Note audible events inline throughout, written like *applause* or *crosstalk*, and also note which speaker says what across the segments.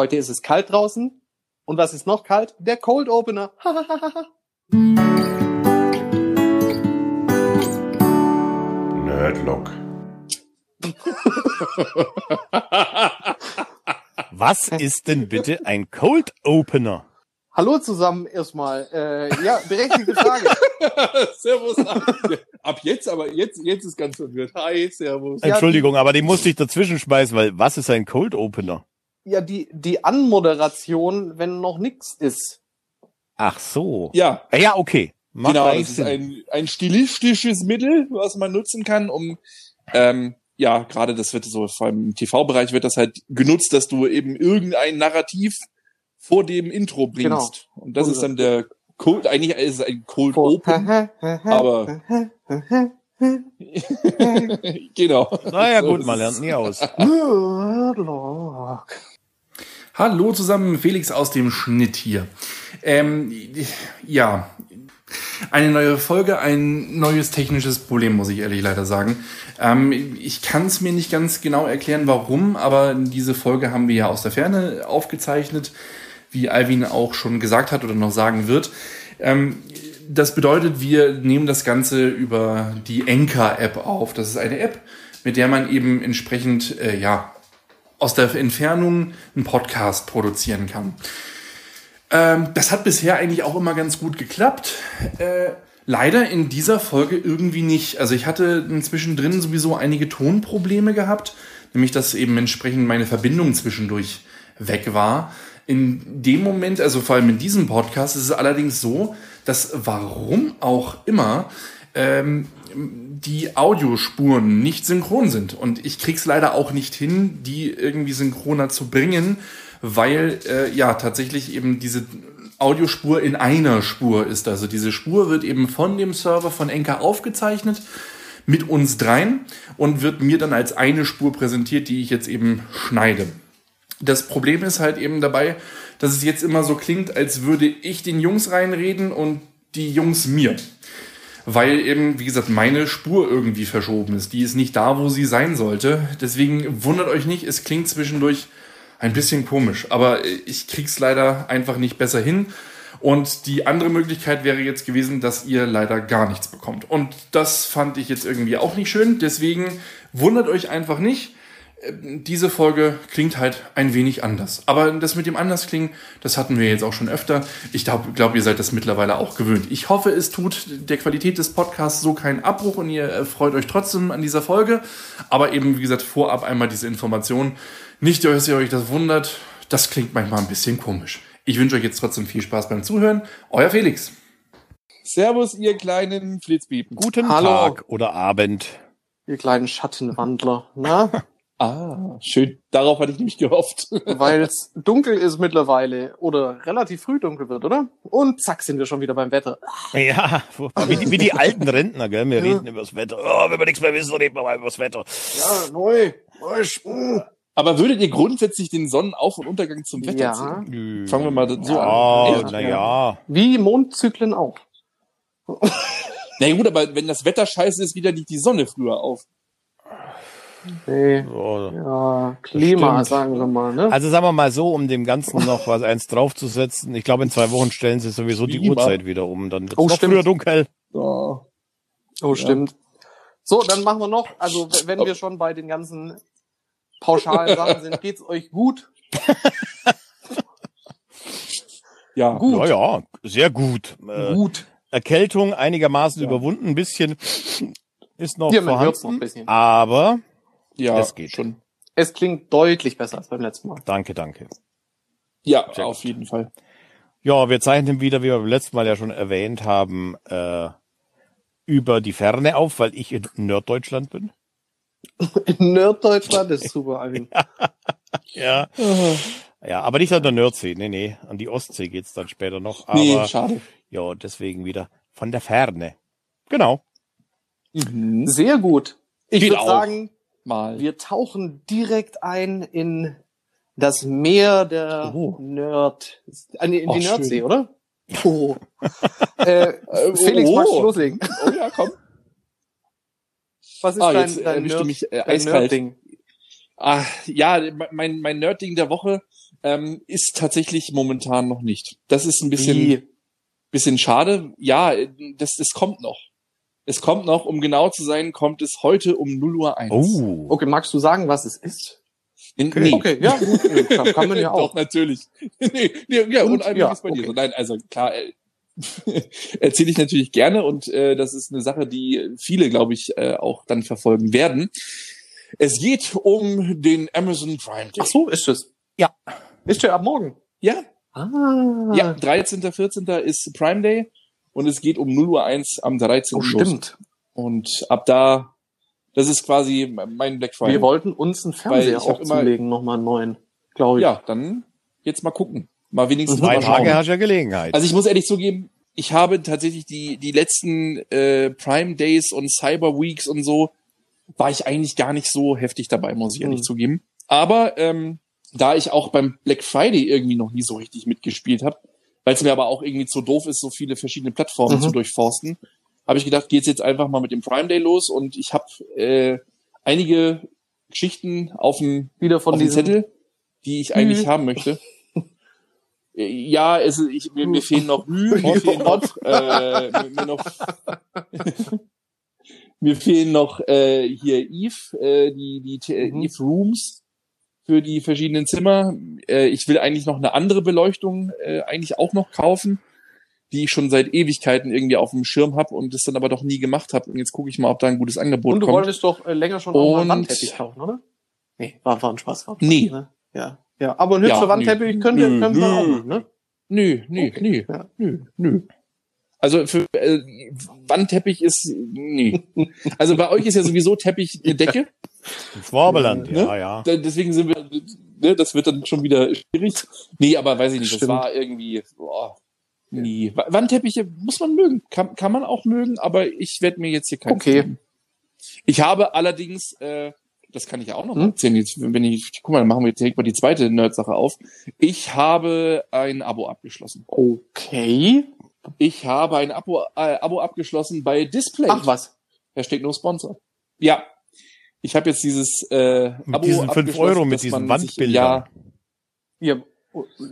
Speaker 1: Heute ist es kalt draußen. Und was ist noch kalt? Der Cold Opener. *laughs*
Speaker 2: Nerdlock. *laughs*
Speaker 3: Was ist denn bitte ein Cold Opener?
Speaker 1: Hallo zusammen erstmal. Äh, ja, berechtigte Frage. *laughs*
Speaker 4: servus. Ab jetzt, aber jetzt, jetzt ist ganz verwirrt. Hi, servus.
Speaker 3: Entschuldigung, aber die musste ich dazwischen schmeißen, weil was ist ein Cold Opener?
Speaker 1: Ja, die, die Anmoderation, wenn noch nix ist.
Speaker 3: Ach so.
Speaker 4: Ja,
Speaker 3: Ja, okay. Macht
Speaker 4: genau. Das ist ein, ein stilistisches Mittel, was man nutzen kann, um ähm, ja, gerade das wird so, vor allem im TV-Bereich wird das halt genutzt, dass du eben irgendein Narrativ vor dem Intro bringst.
Speaker 1: Genau.
Speaker 4: Und das ist dann der Cold, eigentlich ist es ein Cold Open, *laughs* aber *laughs* *laughs* genau.
Speaker 3: Naja, gut, man lernt nie aus. *laughs*
Speaker 2: Hallo zusammen, Felix aus dem Schnitt hier. Ähm, ja, eine neue Folge, ein neues technisches Problem, muss ich ehrlich leider sagen. Ähm, ich kann es mir nicht ganz genau erklären, warum, aber diese Folge haben wir ja aus der Ferne aufgezeichnet, wie Alvin auch schon gesagt hat oder noch sagen wird. Ähm, das bedeutet, wir nehmen das Ganze über die Anchor-App auf. Das ist eine App, mit der man eben entsprechend, äh, ja, aus der Entfernung einen Podcast produzieren kann. Ähm, das hat bisher eigentlich auch immer ganz gut geklappt. Äh, leider in dieser Folge irgendwie nicht. Also ich hatte zwischendrin sowieso einige Tonprobleme gehabt, nämlich dass eben entsprechend meine Verbindung zwischendurch weg war. In dem Moment, also vor allem in diesem Podcast, ist es allerdings so, dass warum auch immer ähm, die Audiospuren nicht synchron sind. Und ich krieg's leider auch nicht hin, die irgendwie synchroner zu bringen, weil äh, ja tatsächlich eben diese Audiospur in einer Spur ist. Also diese Spur wird eben von dem Server von Enka aufgezeichnet mit uns dreien und wird mir dann als eine Spur präsentiert, die ich jetzt eben schneide. Das Problem ist halt eben dabei, dass es jetzt immer so klingt, als würde ich den Jungs reinreden und die Jungs mir. Weil eben, wie gesagt, meine Spur irgendwie verschoben ist. Die ist nicht da, wo sie sein sollte. Deswegen wundert euch nicht, es klingt zwischendurch ein bisschen komisch. Aber ich krieg's leider einfach nicht besser hin. Und die andere Möglichkeit wäre jetzt gewesen, dass ihr leider gar nichts bekommt. Und das fand ich jetzt irgendwie auch nicht schön. Deswegen wundert euch einfach nicht diese Folge klingt halt ein wenig anders. Aber das mit dem anders klingen, das hatten wir jetzt auch schon öfter. Ich glaube, glaub, ihr seid das mittlerweile auch gewöhnt. Ich hoffe, es tut der Qualität des Podcasts so keinen Abbruch und ihr äh, freut euch trotzdem an dieser Folge. Aber eben, wie gesagt, vorab einmal diese Information. Nicht, dass ihr euch das wundert. Das klingt manchmal ein bisschen komisch. Ich wünsche euch jetzt trotzdem viel Spaß beim Zuhören. Euer Felix.
Speaker 4: Servus, ihr kleinen Flitzbiepen.
Speaker 3: Guten
Speaker 1: Hallo.
Speaker 3: Tag oder Abend.
Speaker 1: Ihr kleinen Schattenwandler. Na? *laughs*
Speaker 4: Ah, schön. Darauf hatte ich nämlich gehofft. *laughs*
Speaker 1: Weil es dunkel ist mittlerweile oder relativ früh dunkel wird, oder? Und zack, sind wir schon wieder beim Wetter.
Speaker 3: Ja, wie die, wie die alten Rentner, gell? Wir reden über das Wetter. Oh, wenn wir nichts mehr wissen, reden wir mal über das Wetter.
Speaker 1: Ja, neu. neu sch-
Speaker 4: Aber würdet ihr grundsätzlich den Sonnenauf- und Untergang zum Wetter
Speaker 1: Ja.
Speaker 4: zählen? Fangen wir mal so
Speaker 3: Ja,
Speaker 4: an.
Speaker 3: na ja.
Speaker 1: Wie Mondzyklen auch. *laughs*
Speaker 4: Na gut, aber wenn das Wetter scheiße ist, wieder nicht die Sonne früher auf.
Speaker 1: Nee.
Speaker 3: So.
Speaker 1: Ja, Klima,
Speaker 3: Stimmt.
Speaker 1: sagen wir mal, ne?
Speaker 3: Also sagen wir mal so, um dem Ganzen *laughs* noch was eins draufzusetzen. Ich glaube, in zwei Wochen stellen sie sowieso die
Speaker 4: Klima.
Speaker 3: Uhrzeit wieder um. Dann wird
Speaker 1: Oh,
Speaker 3: noch
Speaker 1: stimmt.
Speaker 3: früher dunkel.
Speaker 4: Ja.
Speaker 1: Oh, stimmt. So, dann machen wir noch, also wenn wir schon bei den ganzen pauschalen Sachen sind, *laughs* geht's euch gut? *laughs*
Speaker 4: ja.
Speaker 1: Gut.
Speaker 3: Ja, ja, sehr gut. Äh,
Speaker 1: Gut.
Speaker 3: Erkältung einigermaßen
Speaker 4: Ja.
Speaker 3: überwunden, ein bisschen ist noch
Speaker 1: Ja,
Speaker 3: vorhanden.
Speaker 1: noch ein bisschen.
Speaker 3: Aber
Speaker 4: Ja,
Speaker 3: Das geht.
Speaker 4: schon.
Speaker 1: Es klingt deutlich besser als beim letzten Mal.
Speaker 3: danke, danke.
Speaker 4: Ja,
Speaker 3: Sehr
Speaker 4: auf
Speaker 3: gut.
Speaker 4: jeden Fall.
Speaker 3: Ja, wir zeichnen wieder, wie wir beim letzten Mal ja schon erwähnt haben, äh, über die Ferne auf, weil ich in Norddeutschland bin. *laughs*
Speaker 1: In Nerddeutschland ist super, Alvin. *laughs*
Speaker 3: Ja. Ja, aber nicht an der Nordsee. Nee, nee. An die Ostsee geht's dann später noch. Aber
Speaker 4: Nee, schade.
Speaker 3: ja, deswegen wieder von der Ferne. Genau.
Speaker 4: Mhm.
Speaker 1: Sehr gut. Ich würde sagen,
Speaker 4: Mal.
Speaker 1: wir tauchen direkt ein in das Meer der
Speaker 4: Oh.
Speaker 1: Nerd. äh, In die
Speaker 4: Ach,
Speaker 1: Nordsee,
Speaker 4: schön.
Speaker 1: oder? Oh. *laughs* äh,
Speaker 4: Äh,
Speaker 1: Felix,
Speaker 4: oh.
Speaker 1: magst du loslegen?
Speaker 4: Oh ja, komm.
Speaker 1: Was ist
Speaker 4: Ah,
Speaker 1: dein,
Speaker 4: jetzt
Speaker 1: dein,
Speaker 4: erwischte
Speaker 1: Nerd,
Speaker 4: mich äh,
Speaker 1: dein. Nerdding?
Speaker 4: Ah, ja, mein, mein Nerdding der Woche
Speaker 2: Ähm, ist tatsächlich momentan noch nicht. Das ist ein bisschen,
Speaker 1: Wie?
Speaker 2: bisschen schade. Ja, das, das kommt noch. Es kommt noch, um genau zu sein, kommt es heute um 0 Uhr 1.
Speaker 3: Oh.
Speaker 1: Okay, magst du sagen, was es ist?
Speaker 2: In,
Speaker 3: okay.
Speaker 2: nee.
Speaker 1: Okay, ja, gut, nee, kann, man ja *laughs* auch.
Speaker 2: Doch, natürlich. *laughs* nee, nee, ja, und,
Speaker 1: Und, ja,
Speaker 2: ist bei dir
Speaker 1: okay.
Speaker 2: so. Nein, also klar, äh, *laughs* erzähle ich natürlich gerne und äh, das ist eine Sache, die viele, glaube ich, äh, auch dann verfolgen werden. Es geht um den Amazon Prime Day.
Speaker 1: Ach so, ist es.
Speaker 3: Ja.
Speaker 1: Ist der ab morgen?
Speaker 2: Ja,
Speaker 1: Ah.
Speaker 2: ja, 13. 14. ist Prime Day und es geht um 0 Uhr 1 am 13.
Speaker 1: Oh, stimmt.
Speaker 2: Und ab da, das ist quasi mein Black Friday.
Speaker 1: Wir wollten uns einen Fernseher auch
Speaker 2: immer-
Speaker 1: zulegen, nochmal einen neuen, glaube ich.
Speaker 2: ja, dann jetzt mal gucken. Mal wenigstens
Speaker 1: Mhm.
Speaker 3: Zwei
Speaker 2: mal schauen.
Speaker 3: Tage hast ja Gelegenheit.
Speaker 2: Also ich muss ehrlich zugeben, ich habe tatsächlich die, die letzten äh, Prime Days und Cyber Weeks und so, war ich eigentlich gar nicht so heftig dabei, muss ich ehrlich
Speaker 1: Mhm.
Speaker 2: zugeben. Aber ähm, da ich auch beim Black Friday irgendwie noch nie so richtig mitgespielt habe, weil es mir aber auch irgendwie zu doof ist, so viele verschiedene Plattformen
Speaker 1: Mhm.
Speaker 2: zu durchforsten, habe ich gedacht, geht's jetzt einfach mal mit dem Prime Day los und ich habe äh, einige Geschichten auf dem
Speaker 1: Wieder von diesem
Speaker 2: Zettel, die ich eigentlich
Speaker 1: Hü.
Speaker 2: haben möchte. Äh, Ja, es, ich, mir, mir fehlen noch Hü, *laughs* mir fehlen noch, äh, mir, mir noch, *laughs* mir fehlen noch äh, hier Eve, äh, die die
Speaker 1: Mhm.
Speaker 2: Eve Rooms für die verschiedenen Zimmer. Äh, ich will eigentlich noch eine andere Beleuchtung äh, eigentlich auch noch kaufen, die ich schon seit Ewigkeiten irgendwie auf dem Schirm habe und das dann aber doch nie gemacht habe. Und jetzt gucke ich mal, ob da ein gutes Angebot
Speaker 1: Und du
Speaker 2: kommt.
Speaker 1: wolltest doch äh, länger schon auch mal Wandteppich kaufen, oder? Nee, war, war ein Spaß. War ein Spaß
Speaker 2: Nee.
Speaker 1: Ne? Ja. Ja, aber ein hübscher
Speaker 2: Ja,
Speaker 1: Wandteppich
Speaker 2: nö.
Speaker 1: können wir,
Speaker 2: Nö,
Speaker 1: können wir auch machen, ne?
Speaker 2: Nö, nö,
Speaker 1: Okay,
Speaker 2: nö,
Speaker 1: ja.
Speaker 2: nö, nö. Also für äh, Wandteppich ist nee. *laughs* Also bei euch ist ja sowieso Teppich eine Decke.
Speaker 3: Schwabeland,
Speaker 2: Ne?
Speaker 3: ja, ja.
Speaker 2: Da- Deswegen sind wir, ne, das wird dann schon wieder schwierig. Nee, aber weiß ich nicht, das
Speaker 1: Stimmt.
Speaker 2: war irgendwie, boah, nie. Wa- Wandteppiche muss man mögen, kann, kann man auch mögen, aber ich werde mir jetzt hier keinen
Speaker 1: Okay.
Speaker 2: kaufen. Ich habe allerdings, äh, das kann ich ja auch noch
Speaker 1: Hm?
Speaker 2: erzählen, jetzt, wenn ich, guck mal, dann machen wir direkt mal die zweite Nerd-Sache auf. Ich habe ein Abo abgeschlossen.
Speaker 1: Okay.
Speaker 2: Ich habe ein Abo, äh, Abo abgeschlossen bei Display.
Speaker 1: Ach was.
Speaker 2: Hashtag no sponsor. Ja. Ich habe jetzt dieses äh,
Speaker 3: Mit
Speaker 2: Abo
Speaker 3: diesen fünf
Speaker 2: abgeschlossen,
Speaker 3: Euro, mit diesen
Speaker 2: man sich
Speaker 3: Wandbildern.
Speaker 2: Jahr-
Speaker 1: Ja.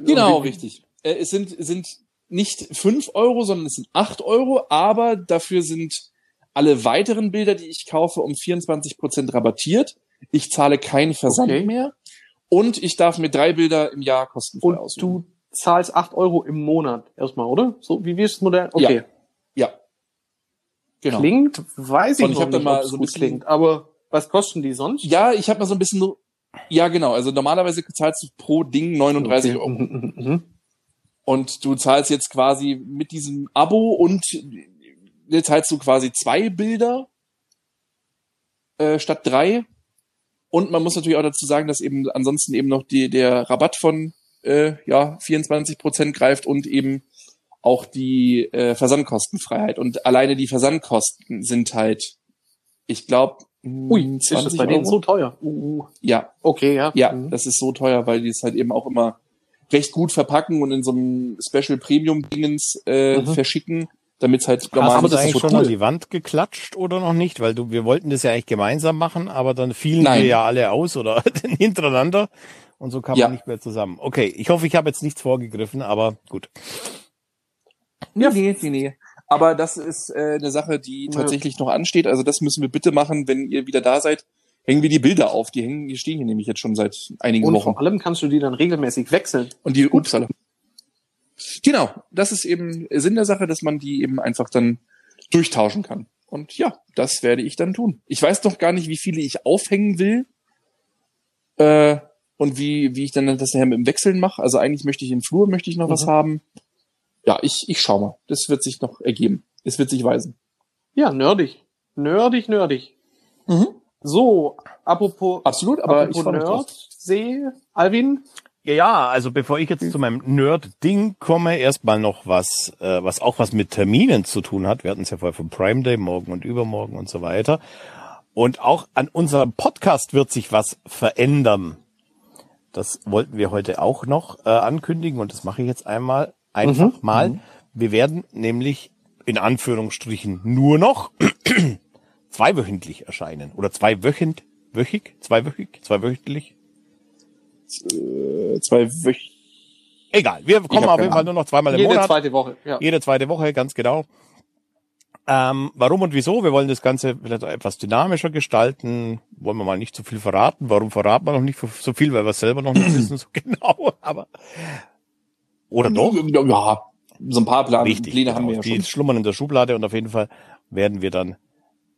Speaker 2: Genau, richtig. Äh, es sind, sind nicht fünf Euro, sondern es sind acht Euro, aber dafür sind alle weiteren Bilder, die ich kaufe, um 24% rabattiert. Ich zahle keinen Versand
Speaker 1: Okay.
Speaker 2: mehr und ich darf mir drei Bilder im Jahr kostenfrei
Speaker 1: Und
Speaker 2: aussuchen.
Speaker 1: du zahlst acht Euro im Monat erstmal, oder? So, wie ist das Modell? Okay.
Speaker 2: Ja. Genau.
Speaker 1: Klingt, weiß ich
Speaker 2: Und ich
Speaker 1: noch nicht,
Speaker 2: mal
Speaker 1: ob's
Speaker 2: so ein
Speaker 1: gut
Speaker 2: bisschen-
Speaker 1: klingt. Aber was kosten die sonst?
Speaker 2: Ja, ich habe mal so ein bisschen so, ja genau, also normalerweise zahlst du pro Ding 39
Speaker 1: Okay.
Speaker 2: Euro.
Speaker 1: Mhm, mhm, mhm.
Speaker 2: Und du zahlst jetzt quasi mit diesem Abo und jetzt zahlst du quasi zwei Bilder äh, statt drei. Und man muss natürlich auch dazu sagen, dass eben ansonsten eben noch die, der Rabatt von äh, ja 24 Prozent greift und eben auch die äh, Versandkostenfreiheit. Und alleine die Versandkosten sind halt, ich glaube,
Speaker 1: Ui, ist das bei denen so teuer? Uh,
Speaker 2: Ja,
Speaker 1: okay, ja.
Speaker 2: ja,
Speaker 1: Mhm.
Speaker 2: das ist so teuer, weil die es halt eben auch immer recht gut verpacken und in so einem Special Premium Dingens äh,
Speaker 1: Mhm.
Speaker 2: verschicken, damit es halt
Speaker 3: Hast
Speaker 2: normal
Speaker 3: du
Speaker 2: nicht
Speaker 3: das eigentlich schon
Speaker 2: cool.
Speaker 3: an die Wand geklatscht oder noch nicht? Weil du, wir wollten das ja eigentlich gemeinsam machen, aber dann fielen
Speaker 2: Nein.
Speaker 3: wir ja alle aus oder *laughs* hintereinander und so kam
Speaker 2: Ja.
Speaker 3: man nicht mehr zusammen. Okay, ich hoffe, ich habe jetzt nichts vorgegriffen, aber gut.
Speaker 2: Ja, nee, nee, nee. Aber das ist äh, eine Sache, die
Speaker 1: Ja.
Speaker 2: tatsächlich noch ansteht. Also das müssen wir bitte machen, wenn ihr wieder da seid. Hängen wir die Bilder auf. Die hängen, die stehen hier nämlich jetzt schon seit einigen
Speaker 1: Und
Speaker 2: Wochen.
Speaker 1: vor allem kannst du die dann regelmäßig wechseln.
Speaker 2: Und die Upsala. Genau, das ist eben Sinn der Sache, dass man die eben einfach dann durchtauschen kann. Und ja, das werde ich dann tun. Ich weiß doch gar nicht, wie viele ich aufhängen will. Äh, und wie, wie ich dann das nachher mit dem Wechseln mache. Also eigentlich möchte ich im Flur, möchte ich noch was
Speaker 1: Mhm.
Speaker 2: haben. Ja, ich, ich schau mal. Das wird sich noch ergeben. Es wird sich weisen.
Speaker 1: Ja, nerdig. Nerdig, nerdig. So, apropos,
Speaker 2: Absolut, aber
Speaker 1: apropos
Speaker 2: ich drauf.
Speaker 1: Nerdsee, Alvin,
Speaker 3: Ja, ja, also bevor ich jetzt zu meinem Nerd-Ding komme, erstmal noch was, äh, was auch was mit Terminen zu tun hat. Wir hatten es ja vorher vom Prime Day, morgen und übermorgen und so weiter. Und auch an unserem Podcast wird sich was verändern. Das wollten wir heute auch noch äh, ankündigen und das mache ich jetzt einmal einfach mal. Wir werden nämlich in Anführungsstrichen nur noch *clears throat* zweiwöchentlich erscheinen oder zweiwöchent, wöchig, zweiwöchig, zweiwöchentlich.
Speaker 2: äh, zwei Wöch
Speaker 3: Egal, wir kommen auf jeden Fall nur noch zweimal im
Speaker 1: Jede
Speaker 3: Monat.
Speaker 1: zweite Woche. Ja.
Speaker 3: Jede zweite Woche, ganz genau. Ähm, warum und wieso? Wir wollen das Ganze vielleicht etwas dynamischer gestalten. Wollen wir mal nicht zu viel verraten. Warum verraten wir noch nicht so viel? Weil wir es selber noch nicht *clears throat* wissen so genau. *laughs* Aber oder doch?
Speaker 2: Ja, so ein paar Plan
Speaker 3: Richtig.
Speaker 2: Pläne haben
Speaker 3: genau.
Speaker 2: wir ja
Speaker 3: Die
Speaker 2: schon.
Speaker 3: schlummern in der Schublade und auf jeden Fall werden wir dann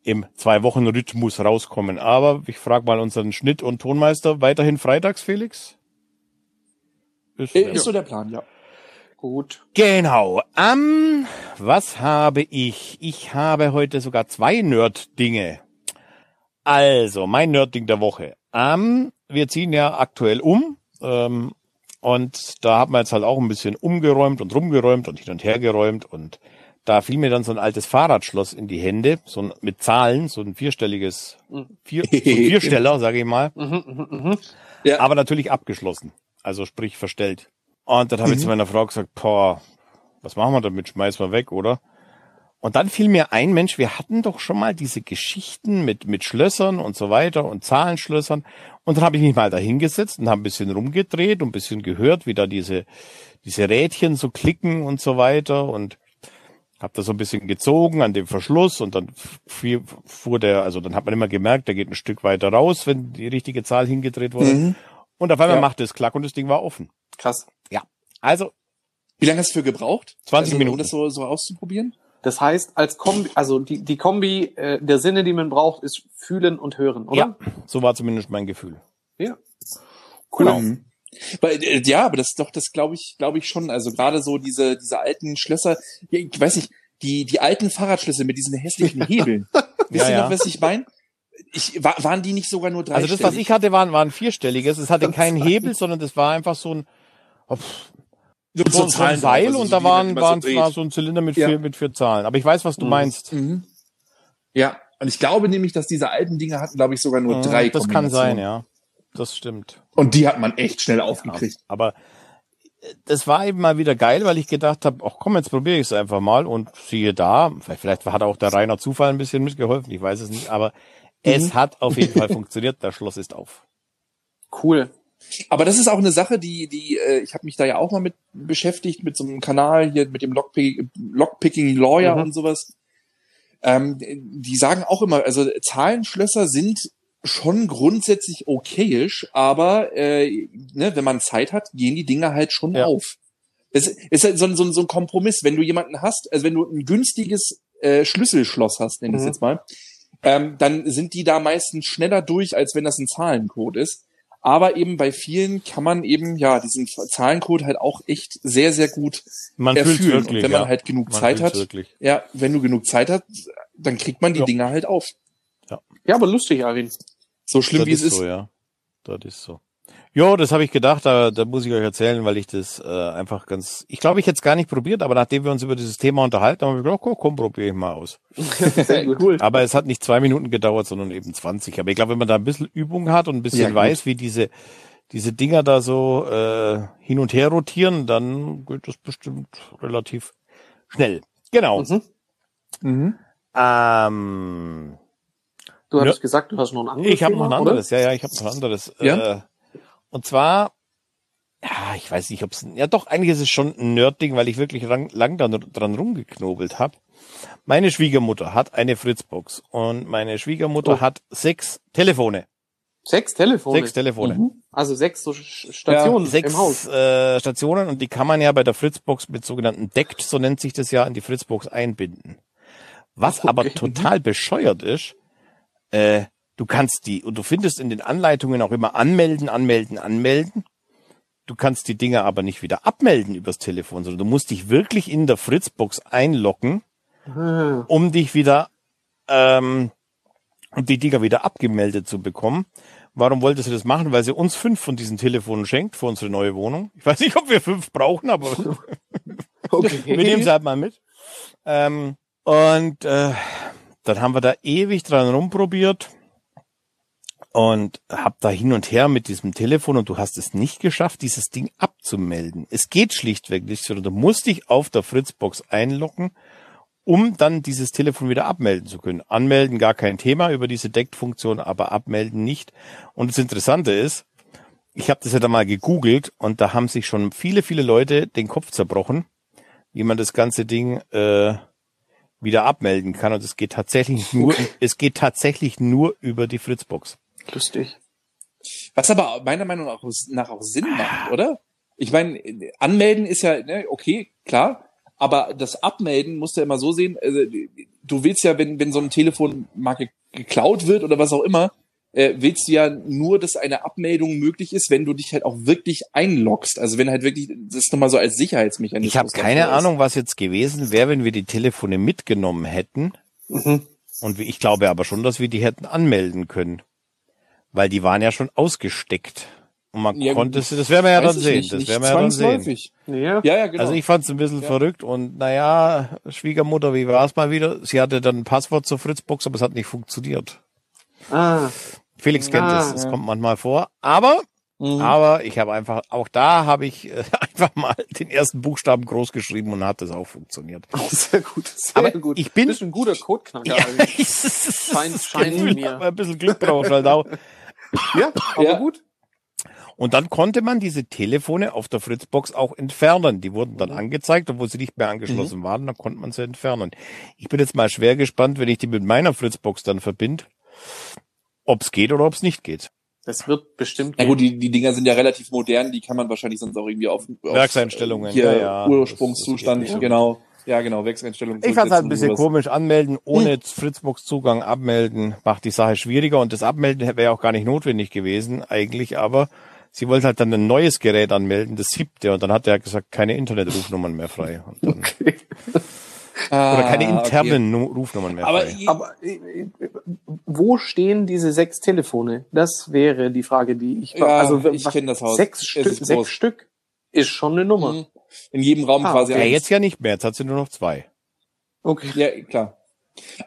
Speaker 3: im Zwei-Wochen-Rhythmus rauskommen. Aber ich frage mal unseren Schnitt- und Tonmeister weiterhin freitags, Felix? Ist,
Speaker 2: Äh, Ist so der Plan, ja.
Speaker 1: Gut.
Speaker 3: Genau. Ähm, was habe ich? Ich habe heute sogar zwei Nerd-Dinge. Also, mein Nerd-Ding der Woche. Ähm, wir ziehen ja aktuell um. Ähm, und da haben wir jetzt halt auch ein bisschen umgeräumt und rumgeräumt und hin und her geräumt. Und da fiel mir dann so ein altes Fahrradschloss in die Hände, so ein, mit Zahlen, so ein vierstelliges, vier, so ein Viersteller, sage ich mal.
Speaker 1: Mhm, mhm, mhm.
Speaker 2: Ja.
Speaker 3: Aber natürlich abgeschlossen. Also sprich verstellt. Und dann habe ich
Speaker 2: Mhm.
Speaker 3: zu meiner Frau gesagt, boah, was machen wir damit? Schmeißen wir weg, oder? Und dann fiel mir ein, Mensch, wir hatten doch schon mal diese Geschichten mit, mit Schlössern und so weiter und Zahlenschlössern. Und dann habe ich mich mal da hingesetzt und habe ein bisschen rumgedreht und ein bisschen gehört, wie da diese, diese Rädchen so klicken und so weiter und habe da so ein bisschen gezogen an dem Verschluss und dann fuhr, der, also dann hat man immer gemerkt, der geht ein Stück weiter raus, wenn die richtige Zahl hingedreht wurde.
Speaker 2: Mhm.
Speaker 3: Und auf einmal
Speaker 2: Ja.
Speaker 3: machte es Klack und das Ding war offen.
Speaker 1: Krass.
Speaker 3: Also,
Speaker 2: Wie lange hast du für gebraucht?
Speaker 3: 20
Speaker 2: also,
Speaker 3: Minuten.
Speaker 2: Um das so, so auszuprobieren?
Speaker 1: Das heißt, als Kombi, also die, die Kombi äh, der Sinne, die man braucht, ist fühlen und hören, oder?
Speaker 3: ja, so war zumindest mein Gefühl.
Speaker 1: Ja.
Speaker 3: Genau.
Speaker 2: Mhm. Weil, äh, ja, aber das doch, das glaube ich, glaube ich schon. Also gerade so diese, diese alten Schlösser, ja, ich weiß nicht, die, die alten Fahrradschlüssel mit diesen hässlichen Hebeln. *laughs* Wisst ihr
Speaker 3: ja.
Speaker 2: noch, was ich meine? Ich, wa- waren die nicht sogar nur drei
Speaker 3: Also das, was ich hatte, waren, waren vierstelliges. Es hatte keinen Hebel, sondern das war einfach so ein, oh, pff,
Speaker 2: so,
Speaker 3: so, ein- so ein Seil
Speaker 2: also
Speaker 3: und da waren, waren
Speaker 2: so
Speaker 3: so ein Zylinder mit
Speaker 2: Ja.
Speaker 3: vier, mit vier Zahlen. Aber ich weiß, was du
Speaker 1: Mhm.
Speaker 3: meinst.
Speaker 2: Mhm. Ja, und ich glaube nämlich, dass diese alten Dinge hatten, glaube ich, sogar nur
Speaker 3: Mhm,
Speaker 2: drei
Speaker 3: Das kann sein, ja. Das stimmt.
Speaker 2: Und die hat man echt schnell aufgekriegt.
Speaker 3: Aber äh, das war eben mal wieder geil, weil ich gedacht habe, ach komm, jetzt probiere ich es einfach mal und siehe da, vielleicht, vielleicht hat auch der reiner Zufall ein bisschen mitgeholfen, ich weiß es nicht, aber es hat auf jeden Fall *laughs* funktioniert, das Schloss ist auf.
Speaker 1: Cool.
Speaker 2: Aber das ist auch eine Sache, die, die, äh, ich habe mich da ja auch mal mit beschäftigt, mit so einem Kanal hier, mit dem Lockpick, Lockpicking Lawyer
Speaker 1: Mhm.
Speaker 2: und sowas. Ähm, die sagen auch immer, also Zahlenschlösser sind schon grundsätzlich okayisch, aber äh, ne, wenn man Zeit hat, gehen die Dinger halt schon
Speaker 3: Ja.
Speaker 2: auf. Es ist halt so, ein- so, ein- so ein Kompromiss. Wenn du jemanden hast, also wenn du ein günstiges äh, Schlüsselschloss hast, nenn ich es
Speaker 1: Mhm.
Speaker 2: jetzt mal, ähm, dann sind die da meistens schneller durch, als wenn das ein Zahlencode ist. Aber eben bei vielen kann man eben ja diesen Zahlencode halt auch echt sehr, sehr gut
Speaker 3: Man
Speaker 2: erfüllen.
Speaker 3: wirklich,
Speaker 2: Und wenn man
Speaker 3: ja.
Speaker 2: halt genug
Speaker 3: Man
Speaker 2: Zeit hat,
Speaker 3: Wirklich.
Speaker 2: ja, wenn du genug Zeit hast, dann kriegt man die
Speaker 3: Ja.
Speaker 2: Dinger halt auf.
Speaker 1: Ja, aber lustig, Arvin.
Speaker 2: So schlimm
Speaker 3: das
Speaker 2: wie es ist.
Speaker 3: so, ja. Das ist so. Jo, das habe ich gedacht, da, da muss ich euch erzählen, weil ich das äh, einfach ganz. Ich glaube, ich hätte es gar nicht probiert, aber nachdem wir uns über dieses Thema unterhalten, haben wir gedacht, komm, komm probiere ich mal aus. *laughs*
Speaker 1: Sehr gut.
Speaker 2: Cool.
Speaker 3: Aber es hat nicht zwei Minuten gedauert, sondern eben 20. Aber ich glaube, wenn man da ein bisschen Übung hat und ein bisschen
Speaker 2: Ja,
Speaker 3: weiß, wie diese, diese Dinger da so äh, hin und her rotieren, dann geht das bestimmt relativ schnell. Genau.
Speaker 1: Mhm.
Speaker 2: Mhm.
Speaker 3: Ähm,
Speaker 1: Du hattest
Speaker 3: Ja.
Speaker 1: gesagt, du hast noch ein anderes
Speaker 3: ich habe noch ein
Speaker 1: oder?
Speaker 3: anderes. Ja, ja, ich habe noch ein anderes.
Speaker 2: Ja?
Speaker 3: Äh, und zwar, ja, ich weiß nicht, ob es, ja doch, eigentlich ist es schon ein Nerd-Ding, weil ich wirklich lang, lang dran, dran rumgeknobelt habe. Meine Schwiegermutter hat eine Fritzbox und meine Schwiegermutter
Speaker 1: Oh.
Speaker 3: hat sechs Telefone.
Speaker 1: Sechs Telefone.
Speaker 3: Sechs Telefone.
Speaker 1: Mhm. Also sechs so Stationen
Speaker 3: Sechs
Speaker 1: im Haus.
Speaker 3: äh, Stationen und die kann man ja bei der Fritzbox mit sogenannten Deckt, so nennt sich das ja, in die Fritzbox einbinden. Was
Speaker 1: Okay.
Speaker 3: aber total bescheuert ist, äh, du kannst die, und du findest in den Anleitungen auch immer anmelden, anmelden, anmelden. Du kannst die Dinger aber nicht wieder abmelden übers Telefon, sondern du musst dich wirklich in der Fritzbox einloggen,
Speaker 1: Ah,
Speaker 3: um dich wieder, ähm, um die Dinger wieder abgemeldet zu bekommen. Warum wollte sie das machen? Weil sie uns fünf von diesen Telefonen schenkt für unsere neue Wohnung. Ich weiß nicht, ob wir fünf brauchen, aber *laughs*
Speaker 1: Okay.
Speaker 3: wir nehmen sie halt mal mit. Ähm, und äh, dann haben wir da ewig dran rumprobiert und hab da hin und her mit diesem Telefon und du hast es nicht geschafft, dieses Ding abzumelden. Es geht schlichtweg nicht, sondern du musst dich auf der Fritzbox einloggen, um dann dieses Telefon wieder abmelden zu können. Anmelden gar kein Thema über diese Deckfunktion, aber abmelden nicht. Und das Interessante ist, ich habe das ja da mal gegoogelt und da haben sich schon viele, viele Leute den Kopf zerbrochen, wie man das ganze Ding äh, wieder abmelden kann. Und es geht tatsächlich nur, es geht tatsächlich nur über die Fritzbox.
Speaker 1: Lustig.
Speaker 2: Was aber meiner Meinung nach auch Sinn macht, oder? Ich meine, anmelden ist ja, ne, okay, klar, aber das Abmelden musst du ja immer so sehen, also, du willst ja, wenn, wenn so ein Telefon mal geklaut wird oder was auch immer, äh, willst du ja nur, dass eine Abmeldung möglich ist, wenn du dich halt auch wirklich einloggst. Also wenn halt wirklich, das ist nochmal so als Sicherheitsmechanismus.
Speaker 3: Ich habe keine Ahnung, was jetzt gewesen wäre, wenn wir die Telefone mitgenommen hätten. Mhm. Und ich glaube aber schon, dass wir die hätten anmelden können. Weil die waren ja schon ausgesteckt. Und man ja, konnte es, das werden wir ja dann sehen. Nicht, das werden wir ja dann sehen. Ja. ja, ja, genau. Also ich fand es ein bisschen ja. verrückt und naja, Schwiegermutter, wie war es mal wieder? Sie hatte dann ein Passwort zur Fritzbox, aber es hat nicht funktioniert. Ah. Felix kennt ah, es, es kommt manchmal vor. Aber, mhm. aber ich habe einfach, auch da habe ich äh, *laughs* einfach mal den ersten Buchstaben groß geschrieben und hat das auch funktioniert.
Speaker 1: Oh, *laughs* sehr gut, sehr
Speaker 3: aber
Speaker 1: gut.
Speaker 3: Ich bin
Speaker 1: ein guter Codeknacker
Speaker 3: ja, *laughs* eigentlich. scheint, scheint mir. Ein bisschen Glück braucht halt auch.
Speaker 1: Ja, aber ja. gut.
Speaker 3: Und dann konnte man diese Telefone auf der Fritzbox auch entfernen. Die wurden dann mhm. angezeigt, obwohl sie nicht mehr angeschlossen mhm. waren, dann konnte man sie entfernen. Ich bin jetzt mal schwer gespannt, wenn ich die mit meiner Fritzbox dann verbinde, ob es geht oder ob es nicht geht.
Speaker 1: Das wird bestimmt.
Speaker 2: Ja gut, die, die Dinger sind ja relativ modern, die kann man wahrscheinlich sonst auch irgendwie auf,
Speaker 3: auf Werkseinstellungen,
Speaker 2: hier ja, ja, Ursprungszustand, das, das genau. Ja, genau, Werkseinstellungen.
Speaker 3: Ich fand halt ein bisschen komisch, anmelden, ohne hm. Fritzbox-Zugang abmelden, macht die Sache schwieriger und das Abmelden wäre auch gar nicht notwendig gewesen, eigentlich, aber sie wollte halt dann ein neues Gerät anmelden, das siebte, und dann hat er gesagt, keine Internetrufnummern mehr frei. Okay. *laughs* Oder keine ah, internen okay. Rufnummern mehr.
Speaker 1: Aber, frei. aber wo stehen diese sechs Telefone? Das wäre die Frage, die ich.
Speaker 2: Ja, also ich kenne das Haus.
Speaker 1: Sechs, Stück, sechs Stück ist schon eine Nummer. Mhm.
Speaker 2: In jedem Raum ah, quasi.
Speaker 3: Ja, jetzt ja nicht mehr. Jetzt hat sie nur noch zwei.
Speaker 2: Okay. Ja, klar.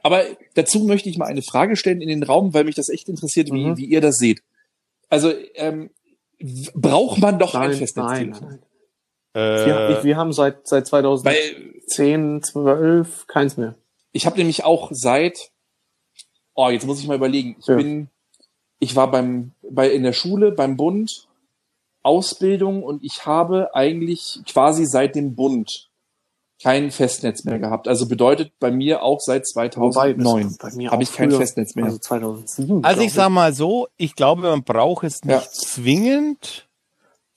Speaker 2: Aber dazu möchte ich mal eine Frage stellen in den Raum, weil mich das echt interessiert, wie, mhm. wie ihr das seht. Also ähm, braucht man doch nein, ein Festnetztelefon? Nein,
Speaker 1: nein. Äh, wir, wir, haben seit seit 2010, 12 keins mehr.
Speaker 2: Ich habe nämlich auch seit oh, jetzt muss ich mal überlegen. Ich ja. bin ich war beim bei in der Schule beim Bund Ausbildung und ich habe eigentlich quasi seit dem Bund kein Festnetz mehr gehabt. Also bedeutet bei mir auch seit 2009 habe ich kein früher, Festnetz mehr.
Speaker 3: Also 2007. Also ich sag mal so, ich glaube, man braucht es nicht ja. zwingend.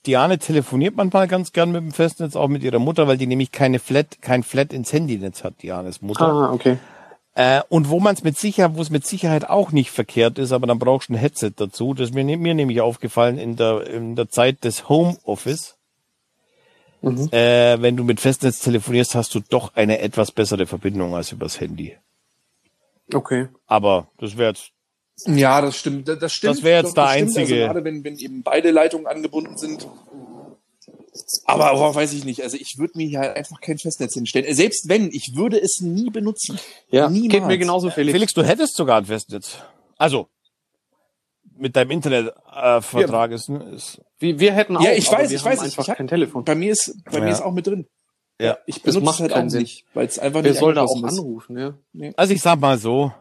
Speaker 3: Diane telefoniert manchmal ganz gern mit dem Festnetz, auch mit ihrer Mutter, weil die nämlich keine Flat, kein Flat ins Handynetz hat, Dianes Mutter.
Speaker 1: Ah, okay.
Speaker 3: Äh, und wo man es mit Sicherheit, wo es mit Sicherheit auch nicht verkehrt ist, aber dann brauchst du ein Headset dazu. Das ist mir, mir nämlich aufgefallen in der, in der Zeit des Homeoffice Mhm. Äh, wenn du mit Festnetz telefonierst, hast du doch eine etwas bessere Verbindung als übers Handy.
Speaker 1: Okay.
Speaker 3: Aber das wäre jetzt.
Speaker 2: Ja, das stimmt. Das, stimmt.
Speaker 3: Das wäre jetzt der einzige. Also
Speaker 2: gerade wenn, wenn eben beide Leitungen angebunden sind. Aber oh, weiß ich nicht. Also ich würde mir hier halt einfach kein Festnetz hinstellen. Selbst wenn, ich würde es nie benutzen.
Speaker 3: Ja, Niemals. geht mir genauso, Felix. Felix, du hättest sogar ein Festnetz. Also, mit deinem Internetvertrag äh, ja. ist, ist.
Speaker 1: Wir, wir hätten auch.
Speaker 2: Ja, ich weiß, ich weiß, ich habe kein Telefon. Bei mir ist, bei ja. mir ist auch mit drin.
Speaker 3: Ja,
Speaker 2: ich benutze es halt auch Sinn. nicht, weil es einfach
Speaker 1: Wer
Speaker 2: nicht
Speaker 1: soll da auch anrufen, ja.
Speaker 3: Nee. Also ich sag mal so.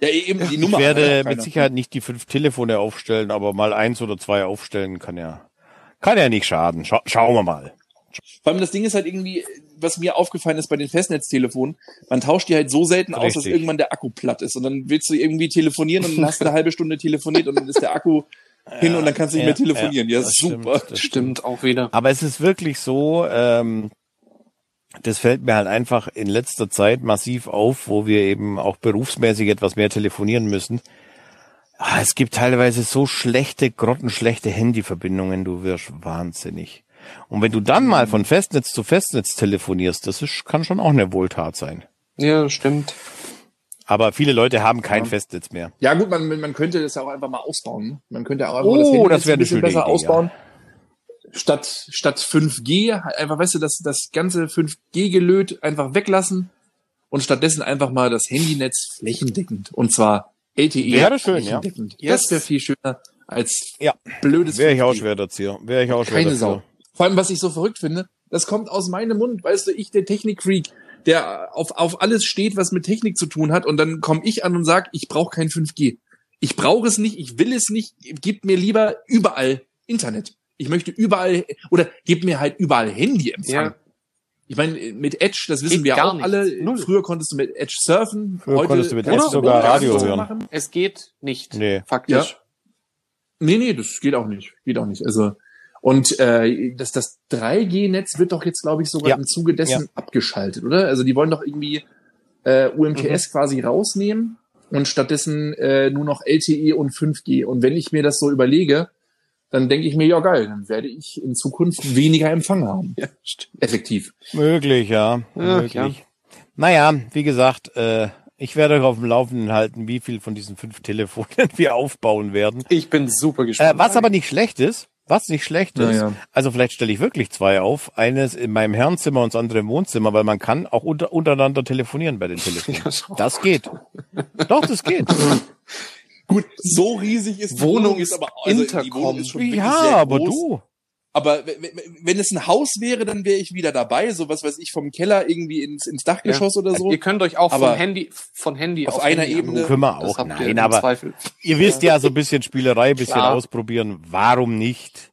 Speaker 2: Ja, eben die Nummer.
Speaker 3: Ich werde mit Sicherheit nicht die fünf Telefone aufstellen, aber mal eins oder zwei aufstellen kann ja, kann ja nicht schaden. Scha schauen wir mal.
Speaker 2: Vor allem das Ding ist halt irgendwie, was mir aufgefallen ist bei den Festnetztelefonen, man tauscht die halt so selten Richtig. aus, dass irgendwann der Akku platt ist. Und dann willst du irgendwie telefonieren und dann hast du eine halbe Stunde telefoniert und dann ist der Akku *laughs* hin und dann kannst du nicht ja, mehr telefonieren. Ja, ja super.
Speaker 1: Stimmt, das stimmt auch wieder.
Speaker 3: Aber es ist wirklich so, ähm, das fällt mir halt einfach in letzter Zeit massiv auf, wo wir eben auch berufsmäßig etwas mehr telefonieren müssen. Ah, es gibt teilweise so schlechte, grottenschlechte Handyverbindungen, du wirst wahnsinnig. Und wenn du dann mal von Festnetz zu Festnetz telefonierst, das ist, kann schon auch eine Wohltat sein.
Speaker 1: Ja, stimmt.
Speaker 3: Aber viele Leute haben kein ja. Festnetz mehr.
Speaker 2: Ja gut, man, man könnte das auch einfach mal ausbauen. Man könnte auch
Speaker 3: einfach oh, das, das wäre ein bisschen besser Idee,
Speaker 2: ausbauen. Ja. Statt, statt 5G, einfach, weißt du, das, das ganze 5G-Gelöt einfach weglassen und stattdessen einfach mal das Handynetz flächendeckend. Und zwar LTE
Speaker 3: wäre schön, ja.
Speaker 2: Das wäre viel schöner als
Speaker 3: ja.
Speaker 2: blödes
Speaker 3: Wäre ich auch schwer dazu. Wäre ich auch schwer
Speaker 2: Keine Sau. Vor allem, was ich so verrückt finde, das kommt aus meinem Mund, weißt du, ich, der Technikfreak, der auf, auf alles steht, was mit Technik zu tun hat, und dann komme ich an und sag, ich brauche kein 5G. Ich brauche es nicht, ich will es nicht, gib mir lieber überall Internet. Ich möchte überall, oder gib mir halt überall Handyempfang.
Speaker 1: Ja.
Speaker 2: Ich meine, mit Edge, das wissen
Speaker 1: Geht
Speaker 2: wir
Speaker 1: gar
Speaker 2: auch
Speaker 1: nicht.
Speaker 2: alle.
Speaker 1: Null.
Speaker 2: Früher konntest du mit Edge surfen.
Speaker 3: Früher
Speaker 2: heute
Speaker 3: konntest du mit
Speaker 1: Edge
Speaker 3: sogar
Speaker 2: gar
Speaker 3: Radio hören.
Speaker 2: machen.
Speaker 1: Es geht nicht.
Speaker 3: Nee.
Speaker 1: Faktisch.
Speaker 2: Nee, nee, das geht auch nicht. Geht auch nicht. Also, und äh, das, das 3G-Netz wird doch jetzt, glaube ich, sogar
Speaker 3: Ja.
Speaker 2: im Zuge dessen abgeschaltet, oder? Also die wollen doch irgendwie äh, UMTS
Speaker 1: Mhm.
Speaker 2: quasi rausnehmen und stattdessen äh, nur noch LTE und 5G. Und wenn ich mir das so überlege, dann denke ich mir, ja geil, dann werde ich in Zukunft weniger Empfang haben.
Speaker 1: Ja, stimmt.
Speaker 2: Effektiv.
Speaker 3: Möglich, ja.
Speaker 1: Ja,
Speaker 3: möglich.
Speaker 1: klar.
Speaker 3: Naja, wie gesagt, äh, ich werde euch auf dem Laufenden halten, wie viel von diesen fünf Telefonen *laughs* wir aufbauen werden.
Speaker 1: Ich bin super
Speaker 3: Äh,
Speaker 1: gespannt.
Speaker 3: was aber nicht schlecht ist, was nicht schlecht ist,
Speaker 2: Naja.
Speaker 3: also vielleicht stelle ich wirklich zwei auf, eines in meinem Herrenzimmer und das andere im Wohnzimmer, weil man kann auch unter, untereinander telefonieren bei den *laughs* Telefonen.
Speaker 1: Ja.
Speaker 3: Das geht. Doch, das geht. *laughs*
Speaker 2: Gut, so riesig ist die
Speaker 1: Wohnung
Speaker 2: ist aber also die
Speaker 1: Intercom.
Speaker 2: Wohnung ist schon
Speaker 3: Ja,
Speaker 2: sehr
Speaker 3: aber
Speaker 2: groß.
Speaker 3: du.
Speaker 2: Aber wenn es ein Haus wäre, dann wäre ich wieder dabei. So was weiß ich vom Keller irgendwie ins, ins Dachgeschoss oder so.
Speaker 1: Ihr könnt euch auch
Speaker 2: Aber
Speaker 1: von Handy, von Handy
Speaker 2: auf einer
Speaker 1: Handy
Speaker 2: Ebene-.
Speaker 3: Können wir
Speaker 1: Das
Speaker 3: auch.
Speaker 1: habt ihr
Speaker 3: Nein,
Speaker 1: im
Speaker 3: aber
Speaker 1: Zweifel.
Speaker 3: ihr wisst ja, so ein bisschen Spielerei, ein bisschen
Speaker 1: Klar.
Speaker 3: ausprobieren. Warum nicht?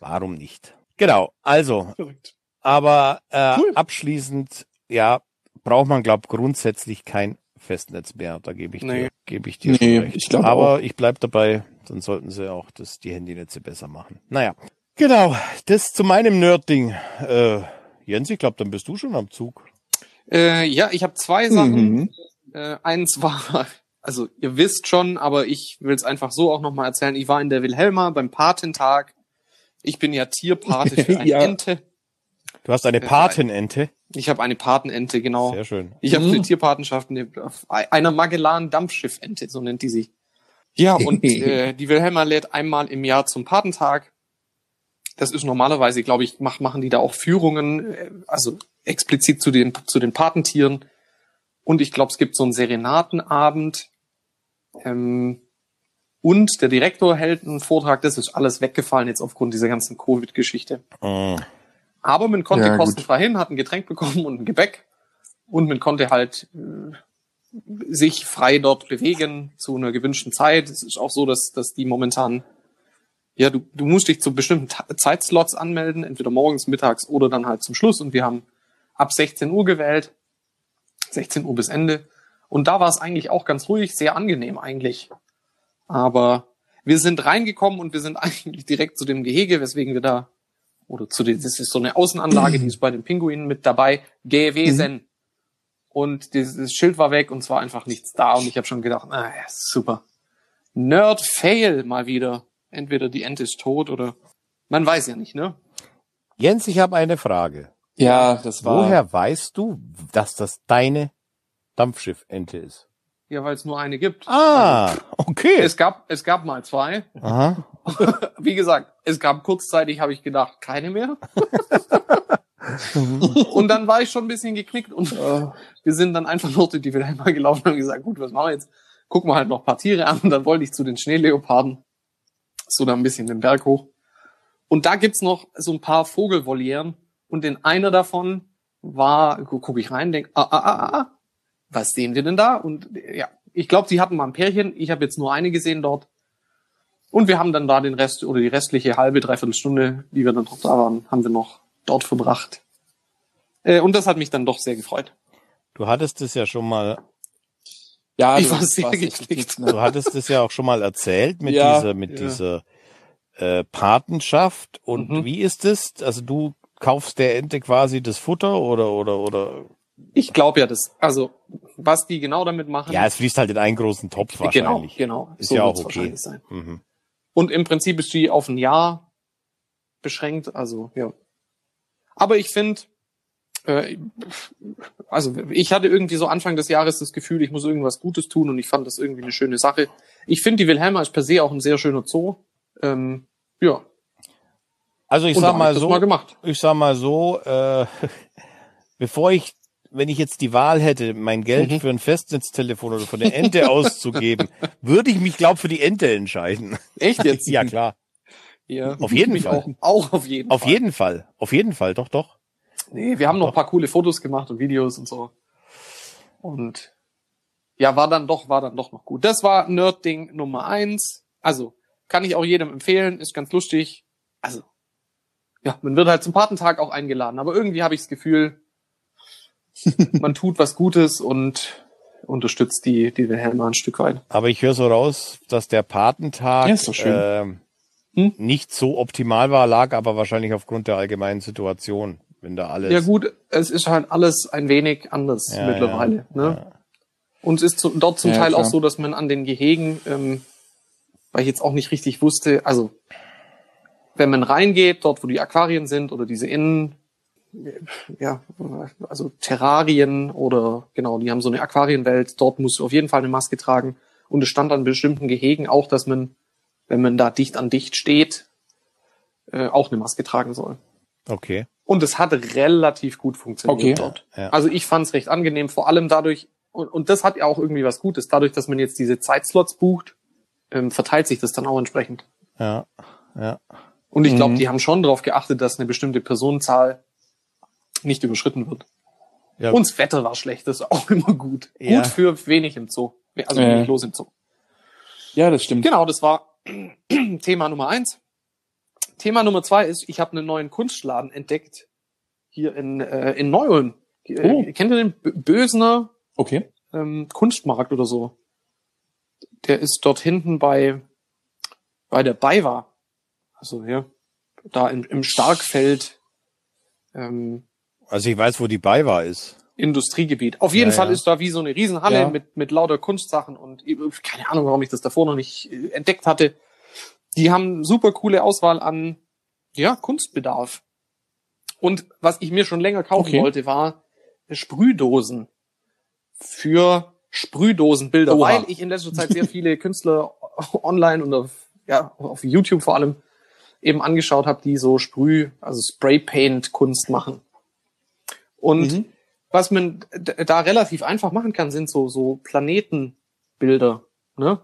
Speaker 3: Warum nicht? Genau. Also,
Speaker 2: Verrückt.
Speaker 3: aber äh,
Speaker 2: Cool.
Speaker 3: abschließend, ja, braucht man, glaub grundsätzlich kein Festnetz mehr. Da gebe ich
Speaker 1: Nee.
Speaker 3: dir, gebe ich dir
Speaker 2: Nee,
Speaker 3: schon recht.
Speaker 2: ich
Speaker 3: aber ich bleib dabei, dann sollten sie auch das, die Handynetze besser machen. Naja. Genau, das zu meinem Nerd-Ding. Äh, Jens, ich glaube, dann bist du schon am Zug.
Speaker 1: Äh, ja, ich habe zwei Sachen.
Speaker 2: Mhm.
Speaker 1: Äh, eins war, *laughs* also ihr wisst schon, aber ich will es einfach so auch nochmal erzählen. Ich war in der Wilhelma beim Patentag. Ich bin ja Tierpate für *laughs* eine
Speaker 2: Ja.
Speaker 1: Ente.
Speaker 3: Du hast eine
Speaker 1: Äh,
Speaker 3: Patenente.
Speaker 1: Ich habe eine Patenente, genau.
Speaker 3: Sehr schön.
Speaker 1: Ich habe
Speaker 2: Mhm.
Speaker 1: eine Tierpatenschaft eine- auf einer Magellan-Dampfschiffente, so nennt die sich. Ja, und *laughs* äh, die Wilhelma lädt einmal im Jahr zum Patentag. Das ist normalerweise, glaube ich, mach, machen die da auch Führungen, äh, also explizit zu den, zu den Patentieren. Und ich glaube, es gibt so einen Serenatenabend. Ähm, und der Direktor hält einen Vortrag, das ist alles weggefallen jetzt aufgrund dieser ganzen Covid-Geschichte.
Speaker 3: Mm.
Speaker 1: Aber man konnte
Speaker 2: Ja,
Speaker 1: kostenfrei hin, hat ein Getränk bekommen und ein Gebäck. Und man konnte halt äh, sich frei dort bewegen zu einer gewünschten Zeit. Es ist auch so, dass, dass die momentan, ja, du, du musst dich zu bestimmten Ta- Zeitslots anmelden, entweder morgens, mittags oder dann halt zum Schluss. Und wir haben ab 16 Uhr gewählt, 16 Uhr bis Ende. Und da war es eigentlich auch ganz ruhig, sehr angenehm eigentlich. Aber wir sind reingekommen und wir sind *laughs* eigentlich direkt zu dem Gehege, weswegen wir da oder zu den, das ist so eine Außenanlage, die ist bei den Pinguinen mit dabei gewesen. Und dieses Schild war weg und es war einfach nichts da und ich habe schon gedacht, ah, ja, super. Nerd Fail mal wieder. Entweder die Ente ist tot oder man weiß ja nicht, ne?
Speaker 3: Jens, ich habe eine Frage.
Speaker 2: Ja, das war.
Speaker 3: Woher weißt du, dass das deine Dampfschiffente ist?
Speaker 1: Ja, weil es nur eine gibt.
Speaker 3: Ah, okay.
Speaker 1: Es gab, es gab mal zwei.
Speaker 3: Aha. *laughs*
Speaker 1: Wie gesagt, es gab kurzzeitig, habe ich gedacht, keine mehr. *laughs* und dann war ich schon ein bisschen geknickt und äh, wir sind dann einfach noch durch die Wilhelma gelaufen und haben gesagt, gut, was machen wir jetzt? Gucken wir halt noch ein paar Tiere an und dann wollte ich zu den Schneeleoparden. So da ein bisschen den Berg hoch. Und da gibt's noch so ein paar Vogelvolieren und in einer davon war, gu gucke ich rein, denk, ah, ah, ah, ah, was sehen wir denn da? Und ja, ich glaube, sie hatten mal ein Pärchen. Ich habe jetzt nur eine gesehen dort. Und wir haben dann da den Rest oder die restliche halbe, dreiviertel Stunde, die wir dann noch da waren, haben wir noch dort verbracht. Äh, und das hat mich dann doch sehr gefreut.
Speaker 3: Du hattest es ja schon mal,
Speaker 2: ja,
Speaker 1: Ich
Speaker 2: das
Speaker 1: war sehr geknickt.
Speaker 3: du hattest es ja auch schon mal erzählt mit *laughs*
Speaker 2: Ja,
Speaker 3: dieser, mit
Speaker 1: ja.
Speaker 3: dieser äh, Patenschaft. Und
Speaker 1: Mhm.
Speaker 3: wie ist es? Also du kaufst der Ente quasi das Futter oder oder oder?
Speaker 1: Ich glaube ja, das, also was die genau damit machen.
Speaker 3: Ja, es fließt halt in einen großen Topf
Speaker 1: genau,
Speaker 3: wahrscheinlich.
Speaker 1: genau.
Speaker 3: Ist ja auch okay. Mhm.
Speaker 1: Und im Prinzip ist die auf ein Jahr beschränkt, also ja. Aber ich finde, äh, also ich hatte irgendwie so Anfang des Jahres das Gefühl, ich muss irgendwas Gutes tun und ich fand das irgendwie eine schöne Sache. Ich finde, die Wilhelma ist per se auch ein sehr schöner Zoo. Ähm, ja,
Speaker 3: Also ich
Speaker 1: und
Speaker 3: sag mal so,
Speaker 1: mal
Speaker 3: ich sag mal so, äh, *laughs* bevor ich, wenn ich jetzt die Wahl hätte, mein Geld
Speaker 1: Mhm.
Speaker 3: für ein Festnetztelefon oder für eine Ente auszugeben, *laughs* würde ich mich, glaub, für die Ente entscheiden.
Speaker 1: Echt jetzt? *laughs*
Speaker 3: ja, klar.
Speaker 1: Ja,
Speaker 3: Auf jeden Fall.
Speaker 1: Auch, auch auf jeden
Speaker 3: Auf
Speaker 1: Fall.
Speaker 3: jeden Fall. Auf jeden Fall, doch, doch.
Speaker 1: Nee, wir haben noch ein paar coole Fotos gemacht und Videos und so. Und ja, war dann doch, war dann doch noch gut. Das war Nerd-Ding Nummer eins. Also, kann ich auch jedem empfehlen, ist ganz lustig. also, ja, man wird halt zum Patentag auch eingeladen, aber irgendwie habe ich das Gefühl, man tut was Gutes und unterstützt die, die Wilhelma ein Stück weit.
Speaker 3: Aber ich höre so raus, dass der Patentag
Speaker 2: Ja, schön.
Speaker 3: äh,
Speaker 1: Hm?
Speaker 3: nicht so optimal war, lag aber wahrscheinlich aufgrund der allgemeinen Situation, wenn da alles.
Speaker 1: Ja gut, es ist halt alles ein wenig anders
Speaker 3: Ja,
Speaker 1: mittlerweile.
Speaker 3: ja,
Speaker 1: ne? Und es ist zu, dort zum Teil
Speaker 2: klar.
Speaker 1: auch so, dass man an den Gehegen, ähm, weil ich jetzt auch nicht richtig wusste, also wenn man reingeht, dort wo die Aquarien sind oder diese Innen, ja, also Terrarien oder genau, die haben so eine Aquarienwelt, dort musst du auf jeden Fall eine Maske tragen. Und es stand an bestimmten Gehegen auch, dass man, wenn man da dicht an dicht steht, äh, auch eine Maske tragen soll.
Speaker 3: Okay.
Speaker 1: Und es hat relativ gut funktioniert
Speaker 2: Okay.
Speaker 1: dort.
Speaker 3: Ja.
Speaker 1: Also ich fand es recht angenehm, vor allem dadurch, und, und das hat ja auch irgendwie was Gutes, dadurch, dass man jetzt diese Zeitslots bucht, ähm, verteilt sich das dann auch entsprechend.
Speaker 3: Ja. Ja.
Speaker 1: Und ich glaube,
Speaker 2: Mhm.
Speaker 1: die haben schon darauf geachtet, dass eine bestimmte Personenzahl nicht überschritten wird.
Speaker 3: Ja.
Speaker 1: Und das Wetter war schlecht, das ist auch *laughs* immer gut.
Speaker 3: Ja.
Speaker 1: Gut für wenig im Zoo. Also wenig los im Zoo.
Speaker 2: Ja, das stimmt.
Speaker 1: Genau, das war *clears throat* Thema Nummer eins. Thema Nummer zwei ist, ich habe einen neuen Kunstladen entdeckt hier in, äh, in Neu-Ulm. Äh,
Speaker 2: Oh.
Speaker 1: Kennt ihr den B Bösener
Speaker 2: Okay.
Speaker 1: ähm, Kunstmarkt oder so? Der ist dort hinten bei, bei der BayWa. Also ja, da im, im Starkfeld ähm,
Speaker 3: Also ich weiß, wo die Beiwa ist.
Speaker 1: Industriegebiet. Auf jeden
Speaker 3: Ja,
Speaker 1: Fall
Speaker 3: ja.
Speaker 1: ist da wie so eine Riesenhalle
Speaker 2: Ja.
Speaker 1: mit, mit lauter Kunstsachen und äh, keine Ahnung, warum ich das davor noch nicht äh, entdeckt hatte. Die haben super coole Auswahl an, ja, Kunstbedarf. Und was ich mir schon länger kaufen
Speaker 2: Okay.
Speaker 1: wollte, war Sprühdosen für Sprühdosenbilder,
Speaker 2: Oha.
Speaker 1: weil ich in letzter Zeit sehr *laughs* viele Künstler online und auf, ja, auf YouTube vor allem eben angeschaut habe, die so Sprüh, also Spray-Paint-Kunst machen. Und
Speaker 2: Mhm.
Speaker 1: was man da relativ einfach machen kann, sind so, so Planetenbilder, ne?